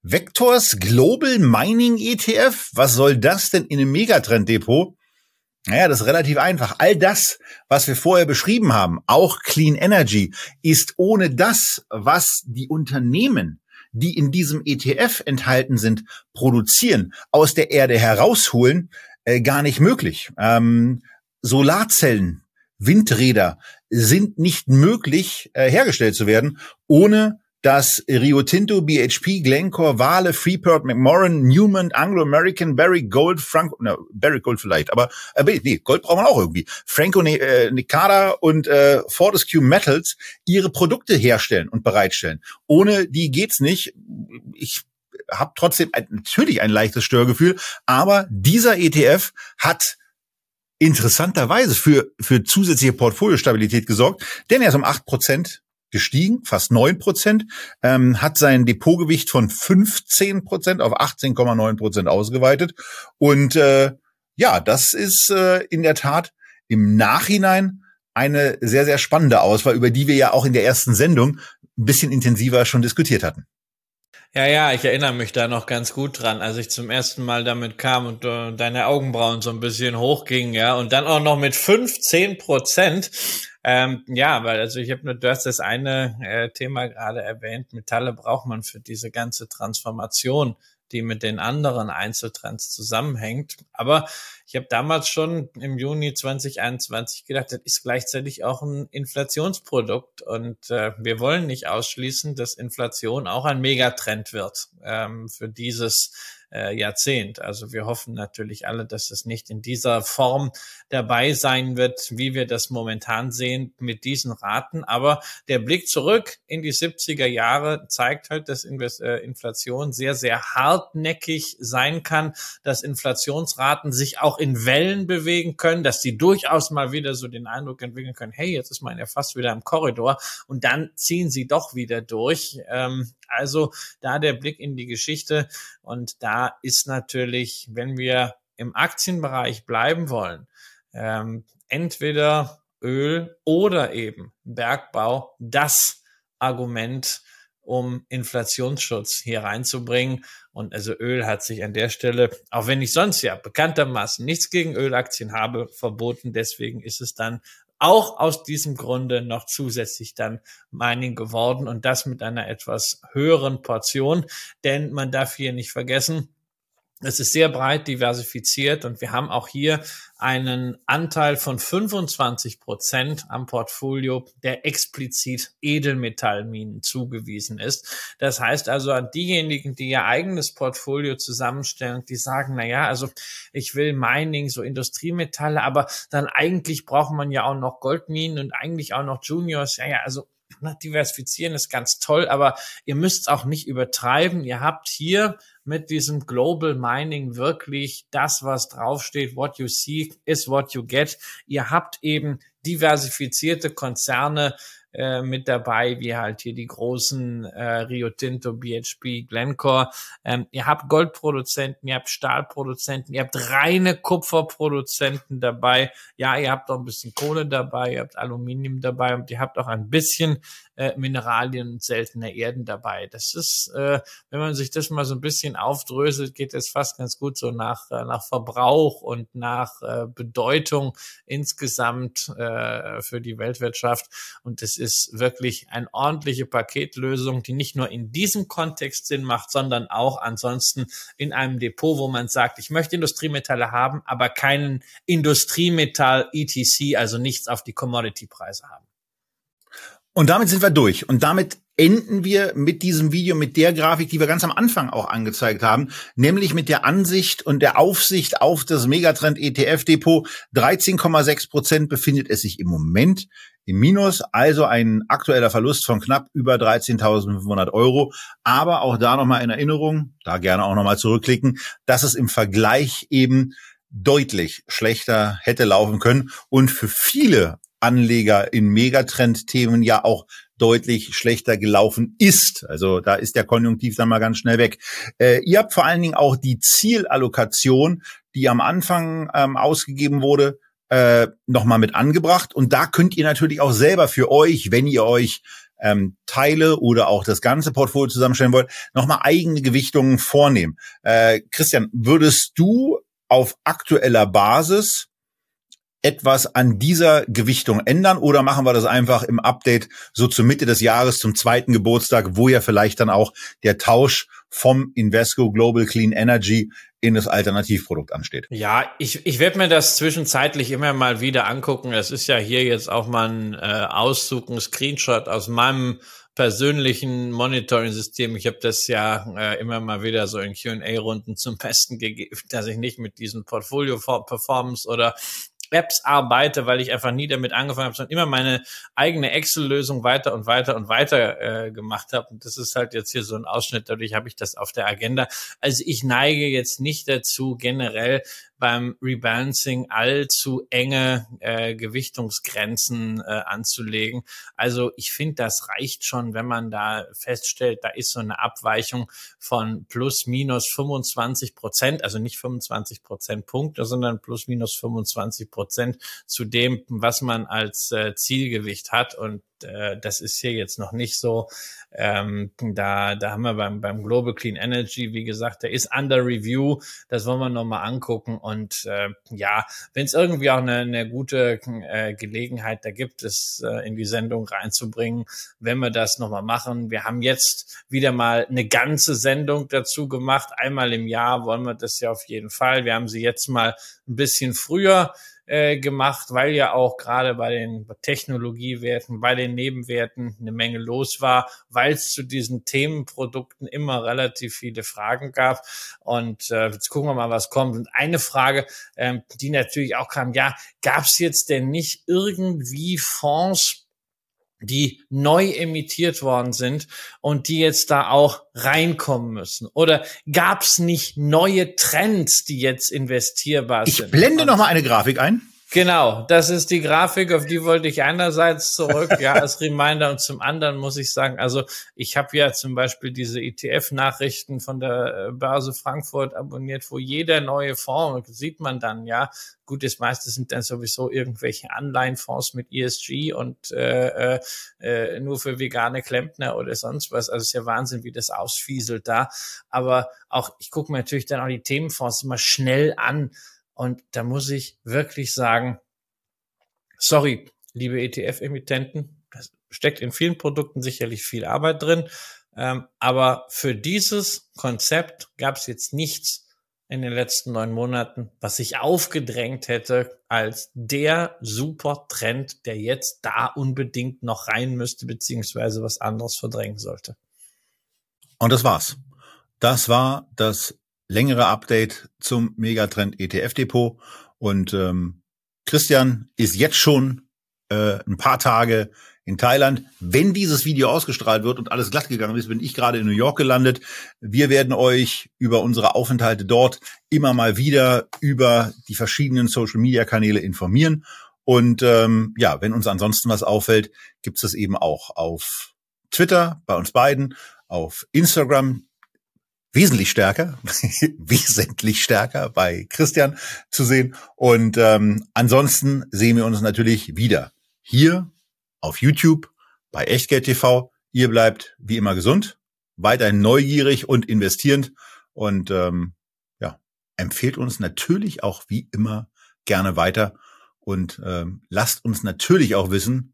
Vectors Global Mining ETF? Was soll das denn in einem Megatrend-Depot? Naja, das ist relativ einfach. All das, was wir vorher beschrieben haben, auch Clean Energy, ist ohne das, was die Unternehmen die in diesem ETF enthalten sind, produzieren, aus der Erde herausholen, äh, gar nicht möglich. Ähm, Solarzellen, Windräder sind nicht möglich äh, hergestellt zu werden, ohne dass Rio Tinto, BHP, Glencore, Vale, Freeport, McMoran, Newman, Anglo-American, Barry Gold, Frank, na, Barry Gold vielleicht, aber äh, nee, Gold braucht man auch irgendwie. Franco ne, äh, Necada und äh, Fortescue Metals ihre Produkte herstellen und bereitstellen. Ohne die geht's nicht. Ich habe trotzdem ein, natürlich ein leichtes Störgefühl, aber dieser ETF hat interessanterweise für, für zusätzliche Portfoliostabilität gesorgt, denn er ist um acht Prozent gestiegen, fast neun Prozent, ähm, hat sein Depotgewicht von 15 Prozent auf 18,9 Prozent ausgeweitet. Und äh, ja, das ist äh, in der Tat im Nachhinein eine sehr, sehr spannende Auswahl, über die wir ja auch in der ersten Sendung ein bisschen intensiver schon diskutiert hatten. Ja, ja, ich erinnere mich da noch ganz gut dran, als ich zum ersten Mal damit kam und äh, deine Augenbrauen so ein bisschen hochgingen, ja, und dann auch noch mit 15 Prozent. Ähm, ja, weil also ich habe nur, du hast das eine äh, Thema gerade erwähnt, Metalle braucht man für diese ganze Transformation die mit den anderen Einzeltrends zusammenhängt. Aber ich habe damals schon im Juni 2021 gedacht, das ist gleichzeitig auch ein Inflationsprodukt und äh, wir wollen nicht ausschließen, dass Inflation auch ein Megatrend wird ähm, für dieses äh, Jahrzehnt. Also wir hoffen natürlich alle, dass es nicht in dieser Form dabei sein wird, wie wir das momentan sehen mit diesen Raten. Aber der Blick zurück in die 70er Jahre zeigt halt, dass äh, Inflation sehr, sehr hartnäckig sein kann, dass Inflationsraten sich auch in Wellen bewegen können, dass die durchaus mal wieder so den Eindruck entwickeln können, hey, jetzt ist man ja fast wieder im Korridor und dann ziehen sie doch wieder durch. Also da der Blick in die Geschichte und da ist natürlich, wenn wir im Aktienbereich bleiben wollen, ähm, entweder Öl oder eben Bergbau das Argument, um Inflationsschutz hier reinzubringen. Und also Öl hat sich an der Stelle, auch wenn ich sonst ja bekanntermaßen nichts gegen Ölaktien habe, verboten. Deswegen ist es dann auch aus diesem Grunde noch zusätzlich dann Mining geworden und das mit einer etwas höheren Portion, denn man darf hier nicht vergessen, es ist sehr breit diversifiziert und wir haben auch hier einen Anteil von 25 Prozent am Portfolio, der explizit Edelmetallminen zugewiesen ist. Das heißt also an diejenigen, die ihr eigenes Portfolio zusammenstellen, die sagen, na ja, also ich will Mining, so Industriemetalle, aber dann eigentlich braucht man ja auch noch Goldminen und eigentlich auch noch Juniors. Ja, ja, also diversifizieren ist ganz toll, aber ihr müsst auch nicht übertreiben. Ihr habt hier mit diesem Global Mining wirklich das, was draufsteht, what you see is what you get. Ihr habt eben diversifizierte Konzerne, äh, mit dabei, wie halt hier die großen äh, Rio Tinto, BHP, Glencore. Ähm, ihr habt Goldproduzenten, ihr habt Stahlproduzenten, ihr habt reine Kupferproduzenten dabei. Ja, ihr habt auch ein bisschen Kohle dabei, ihr habt Aluminium dabei und ihr habt auch ein bisschen äh, Mineralien und seltene Erden dabei. Das ist, äh, wenn man sich das mal so ein bisschen aufdröselt, geht es fast ganz gut so nach, äh, nach Verbrauch und nach äh, Bedeutung insgesamt äh, für die Weltwirtschaft. Und das ist wirklich eine ordentliche Paketlösung, die nicht nur in diesem Kontext Sinn macht, sondern auch ansonsten in einem Depot, wo man sagt, ich möchte Industriemetalle haben, aber keinen Industriemetall ETC, also nichts auf die Commodity-Preise haben. Und damit sind wir durch. Und damit enden wir mit diesem Video, mit der Grafik, die wir ganz am Anfang auch angezeigt haben, nämlich mit der Ansicht und der Aufsicht auf das Megatrend ETF Depot. 13,6 Prozent befindet es sich im Moment im Minus, also ein aktueller Verlust von knapp über 13.500 Euro. Aber auch da nochmal in Erinnerung, da gerne auch nochmal zurückklicken, dass es im Vergleich eben deutlich schlechter hätte laufen können und für viele Anleger in Megatrend-Themen ja auch deutlich schlechter gelaufen ist. Also da ist der Konjunktiv dann mal ganz schnell weg. Äh, ihr habt vor allen Dingen auch die Zielallokation, die am Anfang ähm, ausgegeben wurde, äh, nochmal mit angebracht. Und da könnt ihr natürlich auch selber für euch, wenn ihr euch ähm, Teile oder auch das ganze Portfolio zusammenstellen wollt, nochmal eigene Gewichtungen vornehmen. Äh, Christian, würdest du auf aktueller Basis etwas an dieser Gewichtung ändern oder machen wir das einfach im Update so zur Mitte des Jahres zum zweiten Geburtstag, wo ja vielleicht dann auch der Tausch vom Invesco Global Clean Energy in das Alternativprodukt ansteht. Ja, ich, ich werde mir das zwischenzeitlich immer mal wieder angucken. Es ist ja hier jetzt auch mal ein äh, Auszug, ein Screenshot aus meinem persönlichen Monitoring-System. Ich habe das ja äh, immer mal wieder so in Q&A-Runden zum Besten gegeben, dass ich nicht mit diesen Portfolio-Performance oder Apps arbeite, weil ich einfach nie damit angefangen habe, sondern immer meine eigene Excel-Lösung weiter und weiter und weiter äh, gemacht habe. Und das ist halt jetzt hier so ein Ausschnitt, dadurch habe ich das auf der Agenda. Also ich neige jetzt nicht dazu, generell beim Rebalancing allzu enge äh, Gewichtungsgrenzen äh, anzulegen. Also ich finde, das reicht schon, wenn man da feststellt, da ist so eine Abweichung von plus minus 25 Prozent, also nicht 25 Prozent Punkte, sondern plus minus 25 Prozent zu dem, was man als äh, Zielgewicht hat. Und äh, das ist hier jetzt noch nicht so. Ähm, da, da haben wir beim, beim Global Clean Energy, wie gesagt, der ist under review. Das wollen wir nochmal angucken. Und äh, ja, wenn es irgendwie auch eine, eine gute äh, Gelegenheit da gibt, es äh, in die Sendung reinzubringen, wenn wir das nochmal machen. Wir haben jetzt wieder mal eine ganze Sendung dazu gemacht. Einmal im Jahr wollen wir das ja auf jeden Fall. Wir haben sie jetzt mal ein bisschen früher äh, gemacht, weil ja auch gerade bei den Technologiewerten, bei den Nebenwerten eine Menge los war, weil es zu diesen Themenprodukten immer relativ viele Fragen gab. Und äh, jetzt gucken wir mal, was kommt. Und eine Frage, ähm, die natürlich auch kam, ja, gab es jetzt denn nicht irgendwie Fonds, die neu emittiert worden sind und die jetzt da auch reinkommen müssen? Oder gab es nicht neue Trends, die jetzt investierbar ich sind? Ich blende noch mal eine Grafik ein. Genau, das ist die Grafik, auf die wollte ich einerseits zurück, ja, als Reminder und zum anderen muss ich sagen, also ich habe ja zum Beispiel diese ETF-Nachrichten von der äh, Börse Frankfurt abonniert, wo jeder neue Fonds, sieht man dann, ja, gut, das meiste sind dann sowieso irgendwelche Anleihenfonds mit ESG und äh, äh, äh, nur für vegane Klempner oder sonst was. Also ist ja Wahnsinn, wie das ausfieselt da. Aber auch, ich gucke mir natürlich dann auch die Themenfonds immer schnell an und da muss ich wirklich sagen, sorry, liebe ETF-Emittenten, das steckt in vielen Produkten sicherlich viel Arbeit drin. Ähm, aber für dieses Konzept gab es jetzt nichts in den letzten neun Monaten, was sich aufgedrängt hätte als der super Trend, der jetzt da unbedingt noch rein müsste, beziehungsweise was anderes verdrängen sollte. Und das war's. Das war das längere Update zum Megatrend ETF Depot. Und ähm, Christian ist jetzt schon äh, ein paar Tage in Thailand. Wenn dieses Video ausgestrahlt wird und alles glatt gegangen ist, bin ich gerade in New York gelandet. Wir werden euch über unsere Aufenthalte dort immer mal wieder über die verschiedenen Social-Media-Kanäle informieren. Und ähm, ja, wenn uns ansonsten was auffällt, gibt es das eben auch auf Twitter bei uns beiden, auf Instagram wesentlich stärker, wesentlich stärker bei Christian zu sehen. Und ähm, ansonsten sehen wir uns natürlich wieder hier auf YouTube bei Echtgeld TV. Ihr bleibt wie immer gesund, weiterhin neugierig und investierend und ähm, ja, empfehlt uns natürlich auch wie immer gerne weiter und ähm, lasst uns natürlich auch wissen,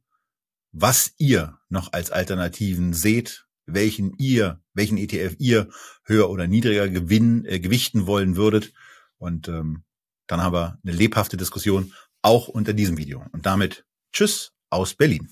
was ihr noch als Alternativen seht, welchen ihr, welchen ETF ihr höher oder niedriger gewinnen, äh, gewichten wollen würdet. Und ähm, dann haben wir eine lebhafte Diskussion auch unter diesem Video. Und damit Tschüss aus Berlin.